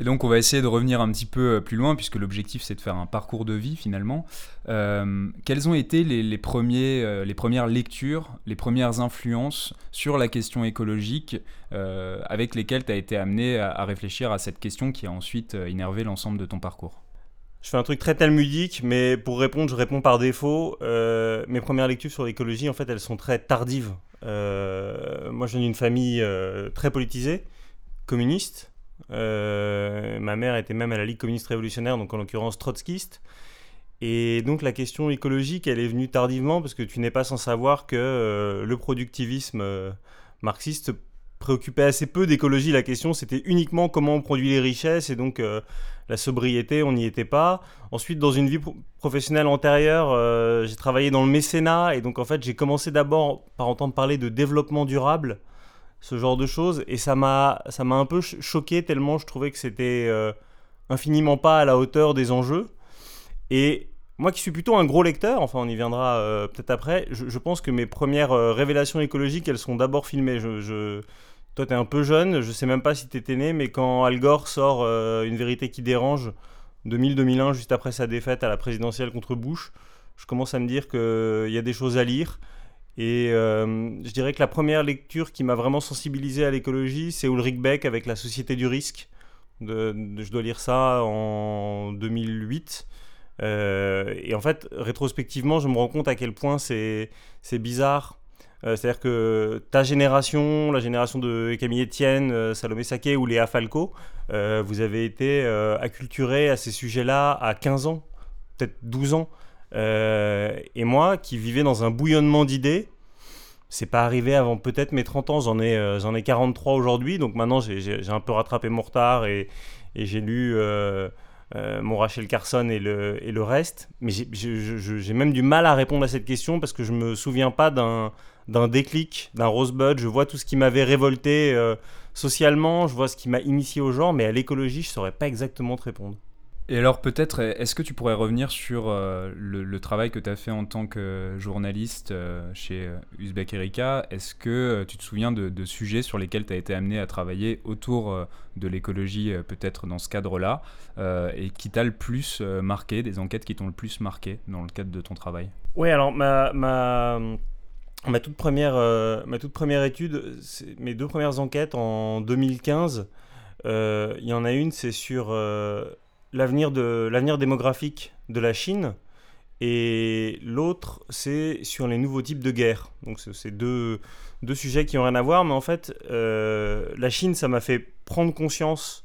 A: Et donc on va essayer de revenir un petit peu euh, plus loin, puisque l'objectif c'est de faire un parcours de vie finalement. Euh, quelles ont été les, premiers, les premières lectures, les premières influences sur la question écologique avec lesquelles tu as été amené à, réfléchir à cette question qui a ensuite énervé l'ensemble de ton parcours?
E: Je fais un truc très talmudique, mais pour répondre, je réponds par défaut. Euh, mes premières lectures sur l'écologie, en fait, elles sont très tardives. Euh, moi, je viens d'une famille euh, très politisée, communiste. Ma mère était même à la Ligue communiste révolutionnaire, donc en l'occurrence trotskiste. Et donc la question écologique, elle est venue tardivement parce que tu n'es pas sans savoir que le productivisme marxiste préoccupait assez peu d'écologie. La question, c'était uniquement comment on produit les richesses et donc euh, la sobriété, on n'y était pas. Ensuite, dans une vie professionnelle antérieure, euh, j'ai travaillé dans le mécénat et donc en fait, j'ai commencé d'abord par entendre parler de développement durable, ce genre de choses, et ça m'a un peu choqué tellement je trouvais que c'était euh, infiniment pas à la hauteur des enjeux. Et moi qui suis plutôt un gros lecteur, enfin on y viendra peut-être après, je, pense que mes premières révélations écologiques, elles sont d'abord filmées. je, toi, tu es un peu jeune, je sais même pas si tu étais né, mais quand Al Gore sort euh, Une vérité qui dérange, 2000-2001, juste après sa défaite à la présidentielle contre Bush, je commence à me dire qu'il y a des choses à lire. Et euh, je dirais que la première lecture qui m'a vraiment sensibilisé à l'écologie, c'est Ulrich Beck avec La Société du risque. je dois lire ça en 2008. Euh, et en fait, rétrospectivement, je me rends compte à quel point c'est bizarre euh, c'est-à-dire que ta génération, la génération de Camille Etienne, Salomé Saké ou Léa Falco, vous avez été acculturés à ces sujets-là à 15 ans, peut-être 12 ans. Et moi, qui vivais dans un bouillonnement d'idées, c'est pas arrivé avant peut-être mes 30 ans, j'en ai, j'en ai 43 aujourd'hui, donc maintenant j'ai un peu rattrapé mon retard et, j'ai lu mon Rachel Carson et le, et le reste. Mais j'ai même du mal à répondre à cette question parce que je me souviens pas d'un déclic, d'un rosebud. Je vois tout ce qui m'avait révolté euh, socialement, je vois ce qui m'a initié au genre, mais à l'écologie, je saurais pas exactement te répondre.
A: Et alors peut-être, est-ce que tu pourrais revenir sur euh, le, travail que tu as fait en tant que journaliste euh, chez Uzbek Erika? Est-ce que tu te souviens de, sujets sur lesquels tu as été amené à travailler autour de l'écologie, peut-être dans ce cadre-là, et qui t'a le plus marqué, des enquêtes qui t'ont le plus marqué dans le cadre de ton travail?
E: Oui, alors ma, toute première, euh, ma toute première étude, mes deux premières enquêtes en 2015, euh, il y en a une, c'est sur euh, l'avenir, de, l'avenir démographique de la Chine, et l'autre, c'est sur les nouveaux types de guerre. Donc c'est deux, deux sujets qui n'ont rien à voir, mais en fait, la Chine, ça m'a fait prendre conscience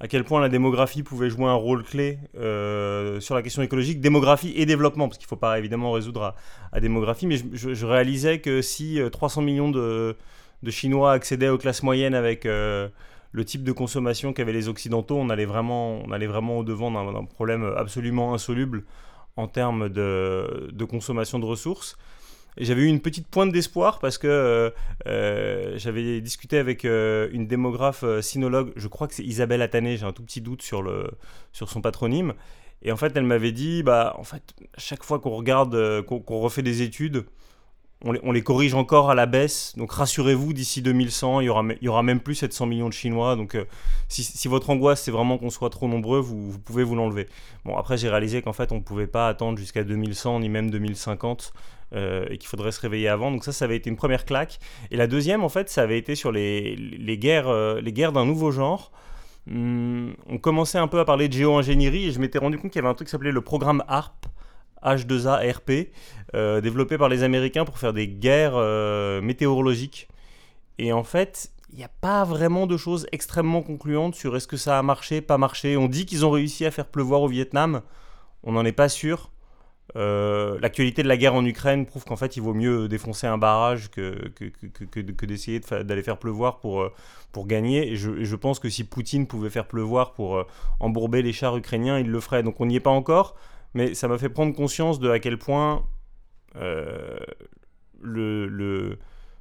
E: à quel point la démographie pouvait jouer un rôle clé euh, sur la question écologique, démographie et développement, parce qu'il ne faut pas évidemment résoudre à, démographie, mais je, réalisais que si 300 euh, millions de, Chinois accédaient aux classes moyennes avec euh, le type de consommation qu'avaient les Occidentaux, on allait vraiment, on allait vraiment au-devant d'un problème absolument insoluble en termes de, consommation de ressources j'avais eu une petite pointe d'espoir parce que euh, euh, j'avais discuté avec euh, une démographe sinologue, je crois que c'est Isabelle Attané, j'ai un tout petit doute sur son patronyme. Et en fait, elle m'avait dit, bah, en fait, chaque fois qu'on regarde, qu'on refait des études, on les, corrige encore à la baisse. Donc rassurez-vous, d'ici 2100, il y, aura, il y aura même plus 700 millions de Chinois. Donc si, votre angoisse, c'est vraiment qu'on soit trop nombreux, vous, pouvez vous l'enlever. Bon, après, j'ai réalisé qu'en fait, on ne pouvait pas attendre jusqu'à 2100 ni même 2050 euh, et qu'il faudrait se réveiller avant. Donc ça, ça avait été une première claque. Et la deuxième, en fait, ça avait été sur les, euh, guerres d'un nouveau genre. hmm, on commençait un peu à parler de géo-ingénierie et je m'étais rendu compte qu'il y avait un truc qui s'appelait le programme ARP, H2ARP, euh, développé par les Américains pour faire des guerres euh, météorologiques. Et en fait, il n'y a pas vraiment de choses extrêmement concluantes sur est-ce que ça a marché, pas marché. On dit qu'ils ont réussi à faire pleuvoir au Vietnam, on n'en est pas sûr. Euh, l'actualité de la guerre en Ukraine prouve qu'en fait il vaut mieux défoncer un barrage que, que, d'essayer d'aller faire pleuvoir pour, pour gagner. Et je, je, pense que si Poutine pouvait faire pleuvoir pour embourber les chars ukrainiens, il le ferait. Donc on n'y est pas encore mais ça m'a fait prendre conscience de à quel point euh, le, le,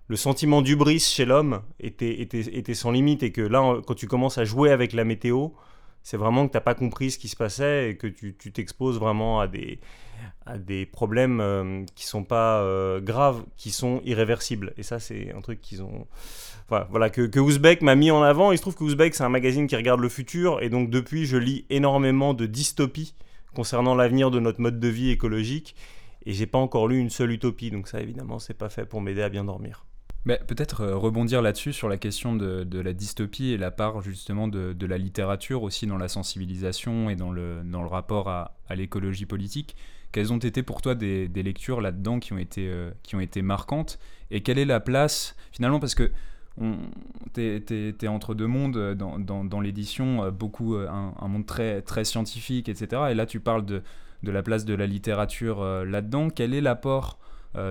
E: le, sentiment d'ubris chez l'homme était, était, était, sans limite et que là, quand tu commences à jouer avec la météo, c'est vraiment que tu n'as pas compris ce qui se passait et que tu t'exposes vraiment à des, à des problèmes euh, qui sont pas euh, graves, qui sont irréversibles. Et ça, c'est un truc qu'ils ont. Voilà, voilà que, que Ouzbek m'a mis en avant. Il se trouve que Ouzbek, c'est un magazine qui regarde le futur. Et donc, depuis, je lis énormément de dystopies concernant l'avenir de notre mode de vie écologique. Et j'ai pas encore lu une seule utopie, donc ça évidemment c'est pas fait pour m'aider à bien dormir.
A: Mais peut-être euh, rebondir là-dessus sur la question de, la dystopie et la part justement de, la littérature aussi dans la sensibilisation et dans le, dans le rapport à, l'écologie politique. Quelles ont été pour toi des, des lectures là-dedans qui, ont été, euh, qui ont été marquantes? Et quelle est la place finalement Parce que t'es es, entre deux mondes euh, dans, l'édition, euh, beaucoup euh, un, monde très, scientifique, etc. Et là, tu parles de, la place de la littérature là-dedans. Quel est l'apport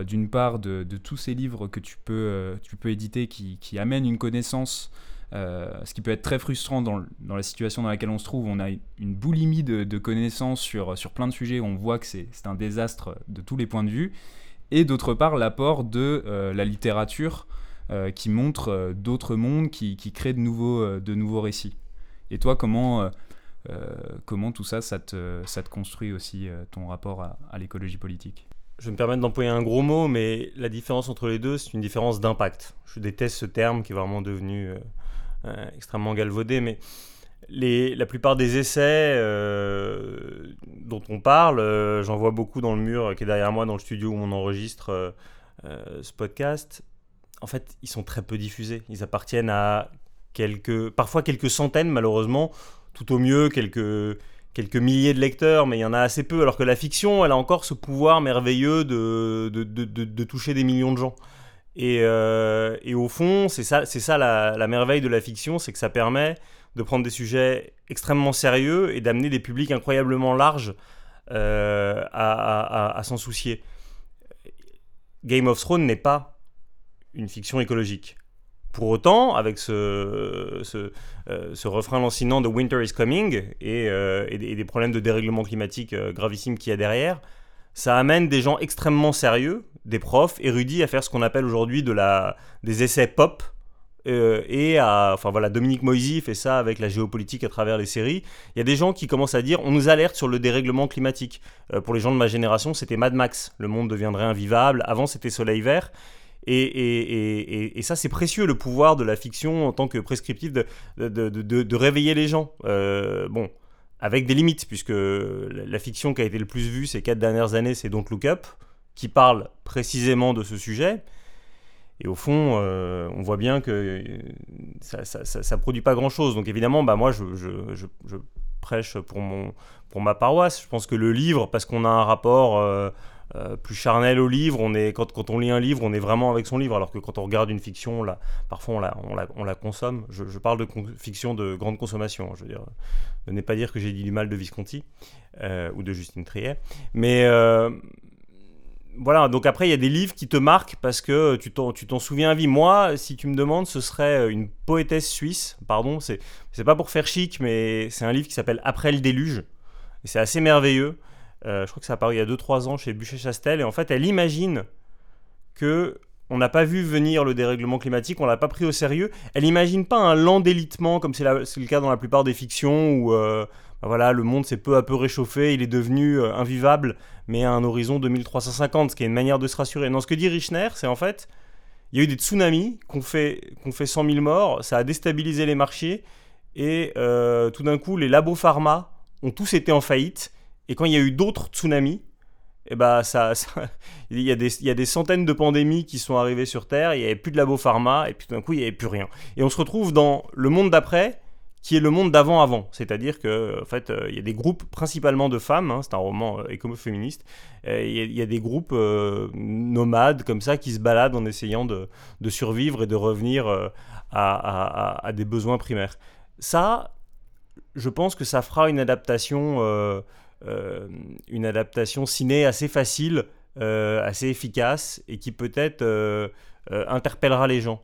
A: d'une part de, tous ces livres que tu peux, éditer qui, amènent une connaissance ce qui peut être très frustrant dans, la situation dans laquelle on se trouve. On a une boulimie de, de connaissances sur plein de sujets. On voit que c'est un désastre de tous les points de vue. Et d'autre part, l'apport de la littérature euh, qui montre euh, d'autres mondes, qui, qui crée de nouveaux, euh, de nouveaux récits. Et toi, comment, comment tout ça, ça te, ça te construit aussi ton rapport à, l'écologie politique?
E: Je vais me permettre d'employer un gros mot, mais la différence entre les deux, c'est une différence d'impact. Je déteste ce terme qui est vraiment devenu extrêmement galvaudé, mais les, la plupart des essais dont on parle, j'en vois beaucoup dans le mur qui est derrière moi dans le studio où on enregistre ce podcast en fait, ils sont très peu diffusés. Ils appartiennent à quelques, parfois quelques centaines, malheureusement, tout au mieux quelques, milliers de lecteurs, mais il y en a assez peu, alors que la fiction, elle a encore ce pouvoir merveilleux de, de, de, toucher des millions de gens. Et, euh, et au fond, c'est ça, ça la, merveille de la fiction, c'est que ça permet de prendre des sujets extrêmement sérieux et d'amener des publics incroyablement larges euh, à, à s'en soucier. Game of Thrones n'est pas une fiction écologique. Pour autant, avec ce, ce, euh, refrain lancinant de Winter is Coming et, euh, des, problèmes de dérèglement climatique euh, gravissimes qu'il y a derrière, ça amène des gens extrêmement sérieux, des profs érudits, à faire ce qu'on appelle aujourd'hui de des essais pop. Euh, et à, enfin voilà, Dominique Moisy fait ça avec la géopolitique à travers les séries. Il y a des gens qui commencent à dire on nous alerte sur le dérèglement climatique. Pour les gens de ma génération, c'était Mad Max. Le monde deviendrait invivable. Avant, c'était Soleil Vert. Et, ça, c'est précieux, le pouvoir de la fiction en tant que prescriptif de, réveiller les gens. Euh, bon, avec des limites, puisque la fiction qui a été le plus vue ces quatre dernières années, c'est Don't Look Up, qui parle précisément de ce sujet. Et au fond, euh, on voit bien que euh, ça, ça produit pas grand-chose. Donc évidemment, bah, moi, je, prêche pour, mon, pour ma paroisse. Je pense que le livre, parce qu'on a un rapport... euh, plus charnel au livre. On est, quand, quand, on lit un livre, on est vraiment avec son livre, alors que quand on regarde une fiction, parfois on la, on la, on la consomme. Je, parle de fiction de grande consommation. Hein, je veux dire, ne pas dire que j'ai dit du mal de Visconti euh, ou de Justine Triet, mais euh, voilà, donc après, il y a des livres qui te marquent parce que tu t'en souviens à vie. Moi, si tu me demandes, ce serait une poétesse suisse, pardon, c'est pas pour faire chic, mais c'est un livre qui s'appelle Après le déluge. Et c'est assez merveilleux. Euh, je crois que ça a apparu il y a 2-3 ans chez Bûcher-Chastel. Et en fait, elle imagine que on n'a pas vu venir le dérèglement climatique, on l'a pas pris au sérieux. Elle n'imagine pas un lent délitement comme c'est le cas dans la plupart des fictions où euh, bah voilà, le monde s'est peu à peu réchauffé, il est devenu euh, invivable, mais à un horizon 2350, ce qui est une manière de se rassurer. Non, ce que dit Richner, c'est en fait, il y a eu des tsunamis qui ont fait, fait 100 000 morts, ça a déstabilisé les marchés, et tout d'un coup, les labos pharma ont tous été en faillite, et quand il y a eu d'autres tsunamis, et eh bah ça, ça, il, y a des, il y a des centaines de pandémies qui sont arrivées sur Terre, il n'y avait plus de labo pharma, et puis tout d'un coup, il n'y avait plus rien. Et on se retrouve dans le monde d'après, qui est le monde d'avant-avant. C'est-à-dire que, en fait, il y a des groupes principalement de femmes, hein, c'est un roman écomo-féministe, il y, a des groupes nomades comme ça qui se baladent en essayant de, survivre et de revenir à, des besoins primaires. Ça, je pense que ça fera une adaptation, euh, euh, une adaptation ciné assez facile, euh, assez efficace et qui peut-être interpellera les gens.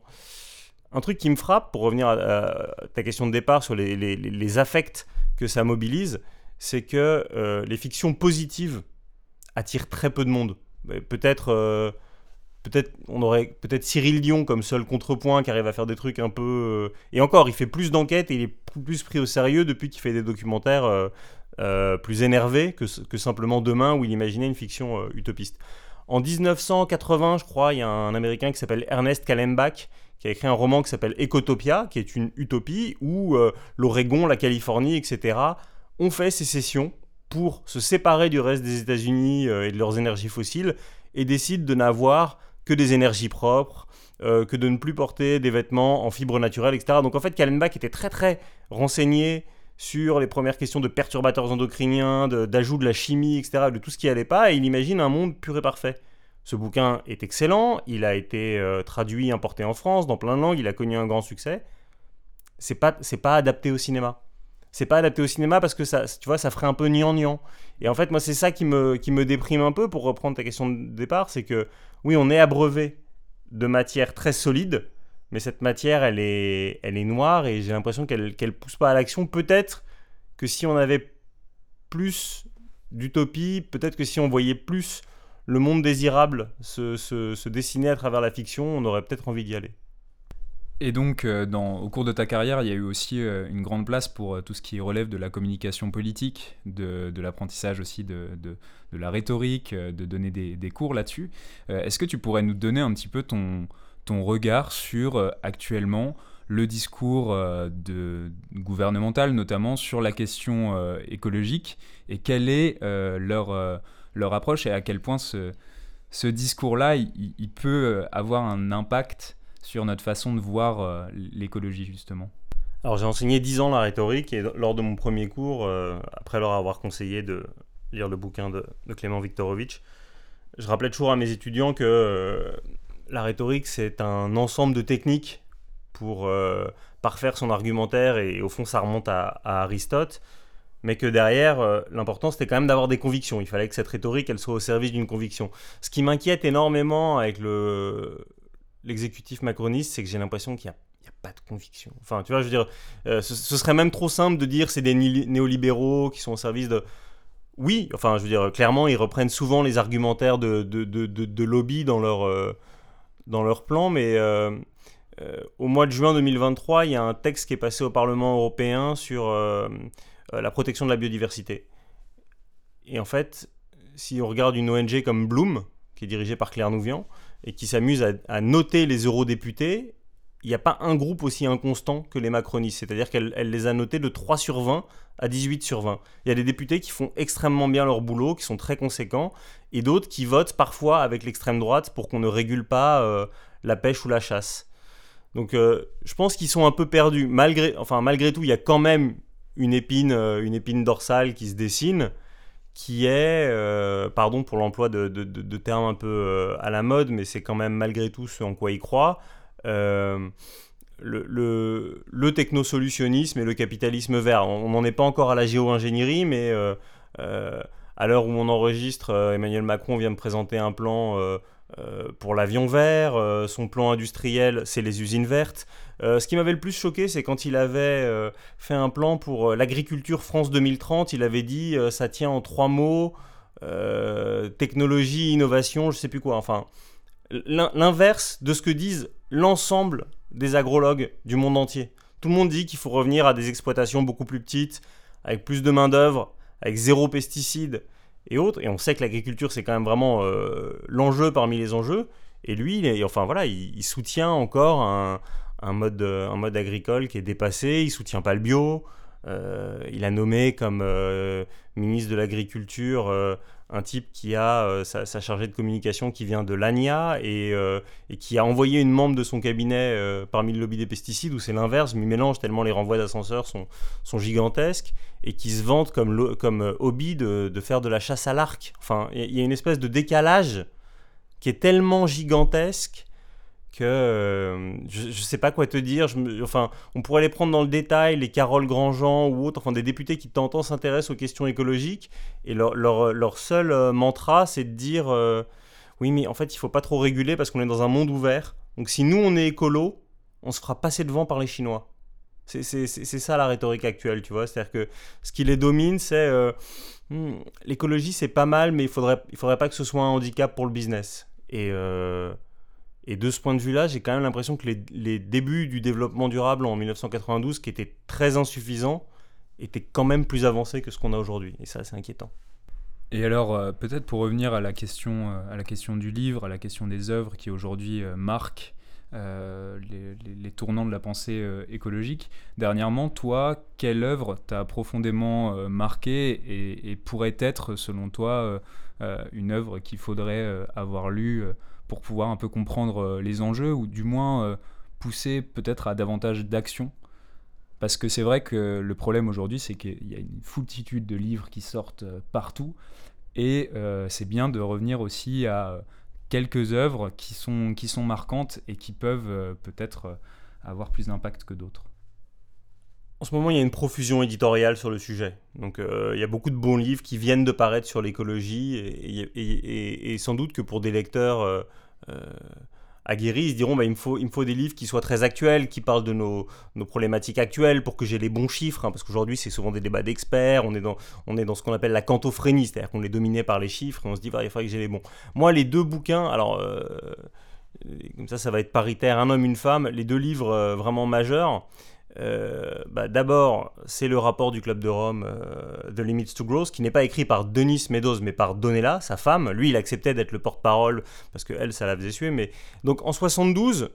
E: Un truc qui me frappe, pour revenir à, ta question de départ sur les, les affects que ça mobilise, c'est que les fictions positives attirent très peu de monde. Peut-être peut-être on aurait peut-être Cyril Dion comme seul contrepoint qui arrive à faire des trucs un peu euh, et encore il fait plus d'enquêtes et il est plus pris au sérieux depuis qu'il fait des documentaires euh, euh, plus énervés que, simplement demain où il imaginait une fiction utopiste. En 1980, je crois, il y a un américain qui s'appelle Ernest Kallenbach qui a écrit un roman qui s'appelle Ecotopia, qui est une utopie où l'Oregon, la Californie, etc. ont fait sécession pour se séparer du reste des États-Unis et de leurs énergies fossiles et décident de n'avoir que des énergies propres, euh, que de ne plus porter des vêtements en fibres naturelles, etc. Donc en fait, Kallenbach était très très renseigné sur les premières questions de perturbateurs endocriniens, d'ajout de, la chimie, etc., de tout ce qui allait pas, et il imagine un monde pur et parfait. Ce bouquin est excellent, il a été euh, traduit, importé en France, dans plein de langues, il a connu un grand succès. C'est pas, pas adapté au cinéma. C'est pas adapté au cinéma parce que ça, tu vois, ça ferait un peu niant Et en fait, moi, c'est ça qui me, qui me déprime un peu, pour reprendre ta question de départ, c'est que oui, on est abreuvé de matière très solide, mais cette matière, elle est, elle est noire et j'ai l'impression qu'elle ne pousse pas à l'action. Peut-être que si on avait plus d'utopie, peut-être que si on voyait plus le monde désirable se dessiner à travers la fiction, on aurait peut-être envie d'y aller.
A: Et donc, euh, au cours de ta carrière, il y a eu aussi euh, une grande place pour euh, tout ce qui relève de la communication politique, de, l'apprentissage aussi de, de, la rhétorique, de donner des cours là-dessus. Est-ce que tu pourrais nous donner un petit peu ton, ton regard sur actuellement le discours de, gouvernemental, notamment sur la question écologique, et quelle est leur, approche et à quel point ce, discours-là, peut avoir un impact sur notre façon de voir euh, l'écologie justement?
E: Alors j'ai enseigné 10 ans la rhétorique et lors de mon premier cours, euh, après leur avoir conseillé de lire le bouquin de, Clément Viktorovitch, je rappelais toujours à mes étudiants que euh, la rhétorique c'est un ensemble de techniques pour parfaire son argumentaire et au fond ça remonte à, Aristote mais que derrière, l'important c'était quand même d'avoir des convictions. Il fallait que cette rhétorique, elle soit au service d'une conviction. Ce qui m'inquiète énormément avec le, l'exécutif macroniste, c'est que j'ai l'impression qu'il n'y a, pas de conviction. Enfin, tu vois, je veux dire, euh, ce, serait même trop simple de dire c'est des néolibéraux qui sont au service de. Oui, enfin, je veux dire, clairement, ils reprennent souvent les argumentaires de, de, de, de lobby dans leur, euh, dans leur plan, mais euh, au mois de juin 2023, il y a un texte qui est passé au Parlement européen sur la protection de la biodiversité. Et en fait, si on regarde une ONG comme Bloom, qui est dirigée par Claire Nouvian, et qui s'amuse à, noter les eurodéputés, il n'y a pas un groupe aussi inconstant que les macronistes. C'est-à-dire qu'elle les a notés de 3 sur 20 à 18 sur 20. Il y a des députés qui font extrêmement bien leur boulot, qui sont très conséquents, et d'autres qui votent parfois avec l'extrême droite pour qu'on ne régule pas euh, la pêche ou la chasse. Donc euh, je pense qu'ils sont un peu perdus. Malgré, enfin, malgré tout, il y a quand même une épine, euh, une épine dorsale qui se dessine qui est, pardon pour l'emploi de, de, termes un peu à la mode, mais c'est quand même malgré tout ce en quoi il croit, euh, le, le, le technosolutionnisme et le capitalisme vert. On n'en est pas encore à la géo-ingénierie, mais à l'heure où on enregistre, Emmanuel Macron vient de présenter un plan pour l'avion vert, son plan industriel, c'est les usines vertes. Euh, ce qui m'avait le plus choqué, c'est quand il avait euh, fait un plan pour euh, l'agriculture France 2030, il avait dit ça tient en trois mots technologie, innovation, je sais plus quoi. Enfin, l'inverse de ce que disent l'ensemble des agrologues du monde entier. Tout le monde dit qu'il faut revenir à des exploitations beaucoup plus petites, avec plus de main-d'œuvre, avec zéro pesticides et autres. Et on sait que l'agriculture, c'est quand même vraiment l'enjeu parmi les enjeux. Et lui, il, enfin voilà, il soutient encore un, un mode, un mode agricole qui est dépassé, il soutient pas le bio. il a nommé comme ministre de l'Agriculture un type qui a euh, sa, chargée de communication qui vient de l'ANIA euh, et, qui a envoyé une membre de son cabinet euh, parmi le lobby des pesticides, où c'est l'inverse, mais mélange tellement les renvois d'ascenseurs sont, gigantesques, et qui se vante comme, hobby de, faire de la chasse à l'arc. Enfin, il y a une espèce de décalage qui est tellement gigantesque que euh, je ne sais pas quoi te dire. Enfin, on pourrait les prendre dans le détail, les Carole Grandjean ou autres, enfin des députés qui de temps en temps s'intéressent aux questions écologiques, et leur, leur, leur seul euh, mantra, c'est de dire euh, oui, mais en fait, il faut pas trop réguler parce qu'on est dans un monde ouvert. Donc si nous, on est écolo, on se fera passer devant par les Chinois. C'est ça la rhétorique actuelle, tu vois. C'est-à-dire que ce qui les domine, c'est hmm, l'écologie, c'est pas mal, mais il faudrait, il faudrait pas que ce soit un handicap pour le business. Et et de ce point de vue-là, j'ai quand même l'impression que les, débuts du développement durable en 1992, qui étaient très insuffisants, étaient quand même plus avancés que ce qu'on a aujourd'hui. Et ça, c'est inquiétant.
A: Et alors, euh, peut-être pour revenir à la, question, euh, à la question du livre, à la question des œuvres qui aujourd'hui euh, marquent les, tournants de la pensée écologique, dernièrement, toi, quelle œuvre t'a profondément marqué et, et, pourrait être, selon toi, une œuvre qu'il faudrait avoir lue pour pouvoir un peu comprendre euh, les enjeux ou du moins euh, pousser peut-être à davantage d'action parce que c'est vrai que le problème aujourd'hui, c'est qu'il y a une foultitude de livres qui sortent euh, partout, et c'est bien de revenir aussi à quelques œuvres qui sont, qui sont marquantes et qui peuvent peut-être avoir plus d'impact que d'autres.
E: En ce moment, il y a une profusion éditoriale sur le sujet. Donc, il y a beaucoup de bons livres qui viennent de paraître sur l'écologie, et, sans doute que pour des lecteurs euh, aguerris, ils se diront bah, il, me faut, des livres qui soient très actuels, qui parlent de nos, problématiques actuelles pour que j'ai les bons chiffres, hein, parce qu'aujourd'hui c'est souvent des débats d'experts, on est dans, ce qu'on appelle la cantophrénie, c'est-à-dire qu'on est dominé par les chiffres et on se dit il faudrait que j'ai les bons. Moi, les deux bouquins, alors euh, comme ça, ça va être paritaire, un homme, une femme, les deux livres euh, vraiment majeurs. Euh, bah, d'abord, c'est le rapport du Club de Rome, euh, The Limits to Growth, qui n'est pas écrit par Denis Meadows, mais par Donella, sa femme. Lui, il acceptait d'être le porte-parole, parce que elle, ça la faisait suer. Mais... Donc en 72,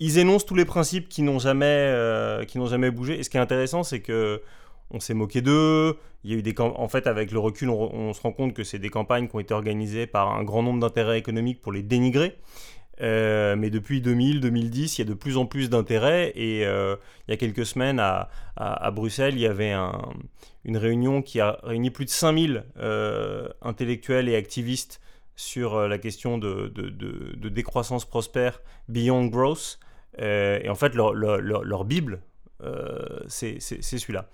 E: ils énoncent tous les principes qui n'ont jamais, euh, jamais bougé. Et ce qui est intéressant, c'est que on s'est moqué d'eux. Il y a eu des en fait, avec le recul, on se rend compte que c'est des campagnes qui ont été organisées par un grand nombre d'intérêts économiques pour les dénigrer. Euh, mais depuis 2000-2010, il y a de plus en plus d'intérêt. Et euh, il y a quelques semaines, à, à, Bruxelles, il y avait un, une réunion qui a réuni plus de 5000 euh, intellectuels et activistes sur la question de, de, de, décroissance prospère beyond growth. et en fait, leur, leur, leur, Bible, c'est celui-là.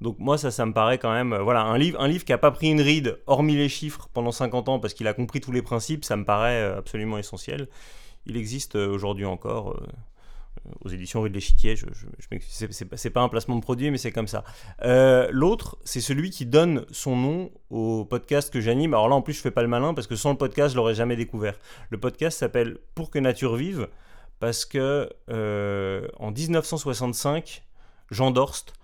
E: Donc moi, ça, ça me paraît quand même... voilà, un livre, un livre qui n'a pas pris une ride, hormis les chiffres, pendant 50 ans, parce qu'il a compris tous les principes, ça me paraît absolument essentiel il existe euh, aujourd'hui encore euh, aux éditions Rue de l'Échiquier. Je, je, c'est pas un placement de produit, mais c'est comme ça. Euh, l'autre, c'est celui qui donne son nom au podcast que j'anime. Alors là, en plus, je fais pas le malin parce que sans le podcast, je l'aurais jamais découvert. Le podcast s'appelle Pour que nature vive parce que en 1965, Jean Dorst,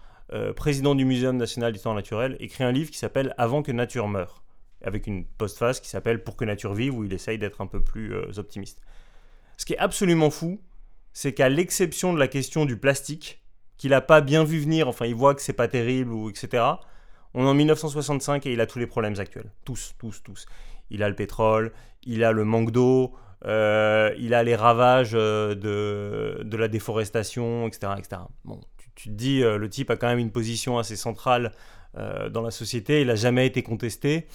E: président du Muséum national d'histoire naturelle, écrit un livre qui s'appelle Avant que nature meure, avec une postface qui s'appelle Pour que nature vive, où il essaye d'être un peu plus optimiste. Ce qui est absolument fou, c'est qu'à l'exception de la question du plastique, qu'il n'a pas bien vu venir, enfin il voit que c'est pas terrible, ou etc., on est en 1965 et il a tous les problèmes actuels. Tous, tous, tous. Il a le pétrole, il a le manque d'eau, euh, il a les ravages euh, de, de la déforestation, etc. etc. Bon, tu, te dis, euh, le type a quand même une position assez centrale dans la société, il n'a jamais été contesté.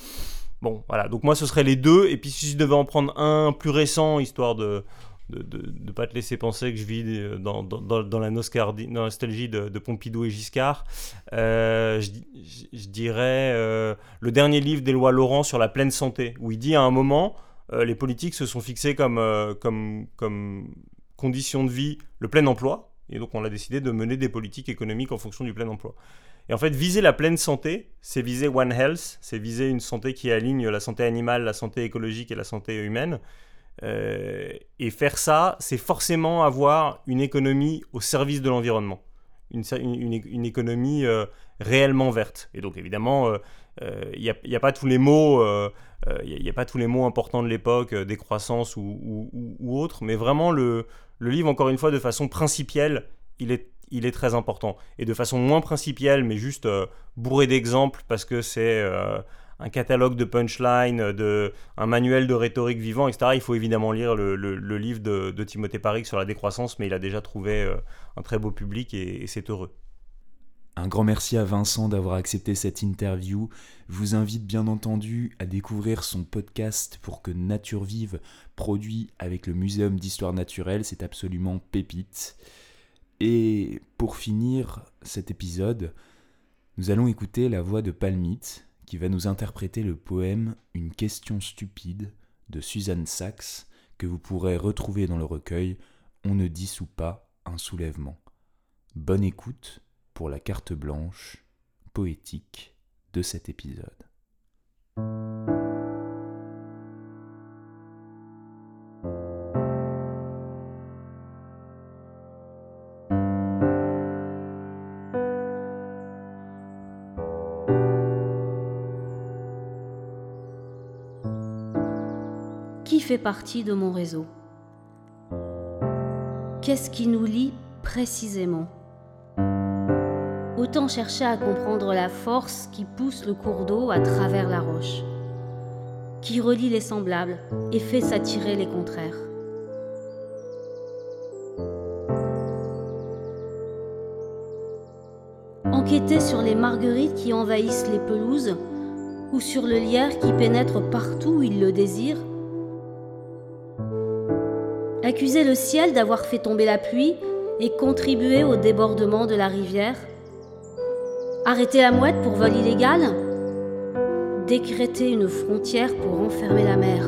E: Bon, voilà, donc moi ce serait les deux, et puis si je devais en prendre un plus récent, histoire de, de ne pas te laisser penser que je vis euh, dans, dans, dans la, nostalgie de, de, Pompidou et Giscard. Euh, je, dirais euh, le dernier livre d'Éloi Laurent sur la pleine santé, où il dit à un moment, les politiques se sont fixés comme, comme, comme condition de vie le plein emploi, et donc on a décidé de mener des politiques économiques en fonction du plein emploi. Et en fait, viser la pleine santé, c'est viser One Health, c'est viser une santé qui aligne la santé animale, la santé écologique et la santé humaine. Euh, et faire ça, c'est forcément avoir une économie au service de l'environnement, une, économie euh, réellement verte. Et donc évidemment, il euh, n'y a, pas tous les mots, importants de l'époque, décroissance ou, ou, autre, mais vraiment le, le livre, encore une fois, de façon principielle, il est, il est très important. Et de façon moins principielle, mais juste bourré d'exemples, parce que c'est un catalogue de punchline, de, un manuel de rhétorique vivant, etc. Il faut évidemment lire le, livre de, Timothée Paris sur la décroissance, mais il a déjà trouvé euh, un très beau public et, c'est heureux.
A: Un grand merci à Vincent d'avoir accepté cette interview. Je vous invite bien entendu à découvrir son podcast pour que Nature Vive, produit avec le Muséum d'Histoire Naturelle, c'est absolument pépite. Et pour finir cet épisode, nous allons écouter la voix de Palmite, qui va nous interpréter le poème Une question stupide de Suzanne Sachs que vous pourrez retrouver dans le recueil On ne dissout pas un soulèvement. Bonne écoute pour la carte blanche poétique de cet épisode.
F: De mon réseau Qu'est-ce qui nous lie précisément? Autant chercher à comprendre la force qui pousse le cours d'eau à travers la roche, qui relie les semblables et fait s'attirer les contraires. Enquêter sur les marguerites qui envahissent les pelouses ou sur le lierre qui pénètre partout où il le désire accuser le ciel d'avoir fait tomber la pluie et contribuer au débordement de la rivière. Arrêter la mouette pour vol illégal. Décréter une frontière pour enfermer la mer.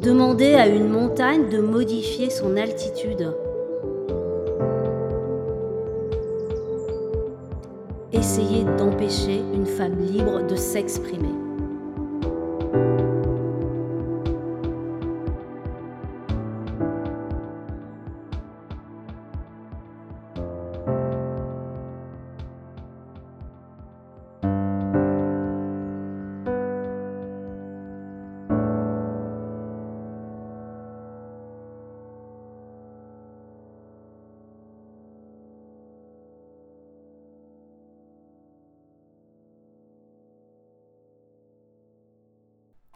F: Demander à une montagne de modifier son altitude. Essayer d'empêcher une femme libre de s'exprimer.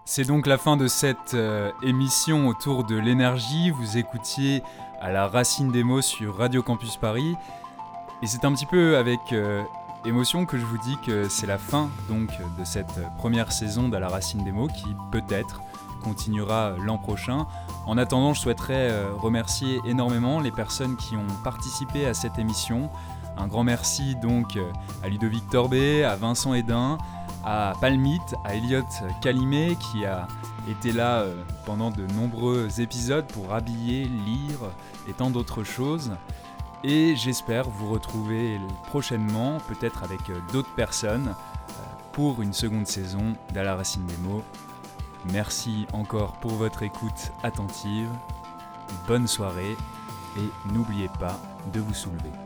A: C'est donc la fin de cette euh, émission autour de l'énergie. Vous écoutiez à la racine des mots sur Radio Campus Paris. Et c'est un petit peu avec euh, émotion que je vous dis que c'est la fin donc de cette première saison de la racine des mots qui peut-être continuera l'an prochain. En attendant, je souhaiterais euh, remercier énormément les personnes qui ont participé à cette émission. Un grand merci donc à Ludovic Torbet, à Vincent Hédin, à Palmite, à Elliot Calimé qui a été là euh, pendant de nombreux épisodes pour habiller, lire et tant d'autres choses. Et j'espère vous retrouver prochainement, peut-être avec euh, d'autres personnes, euh, pour une seconde saison d'À la racine des mots. Merci encore pour votre écoute attentive. Bonne soirée et n'oubliez pas de vous soulever.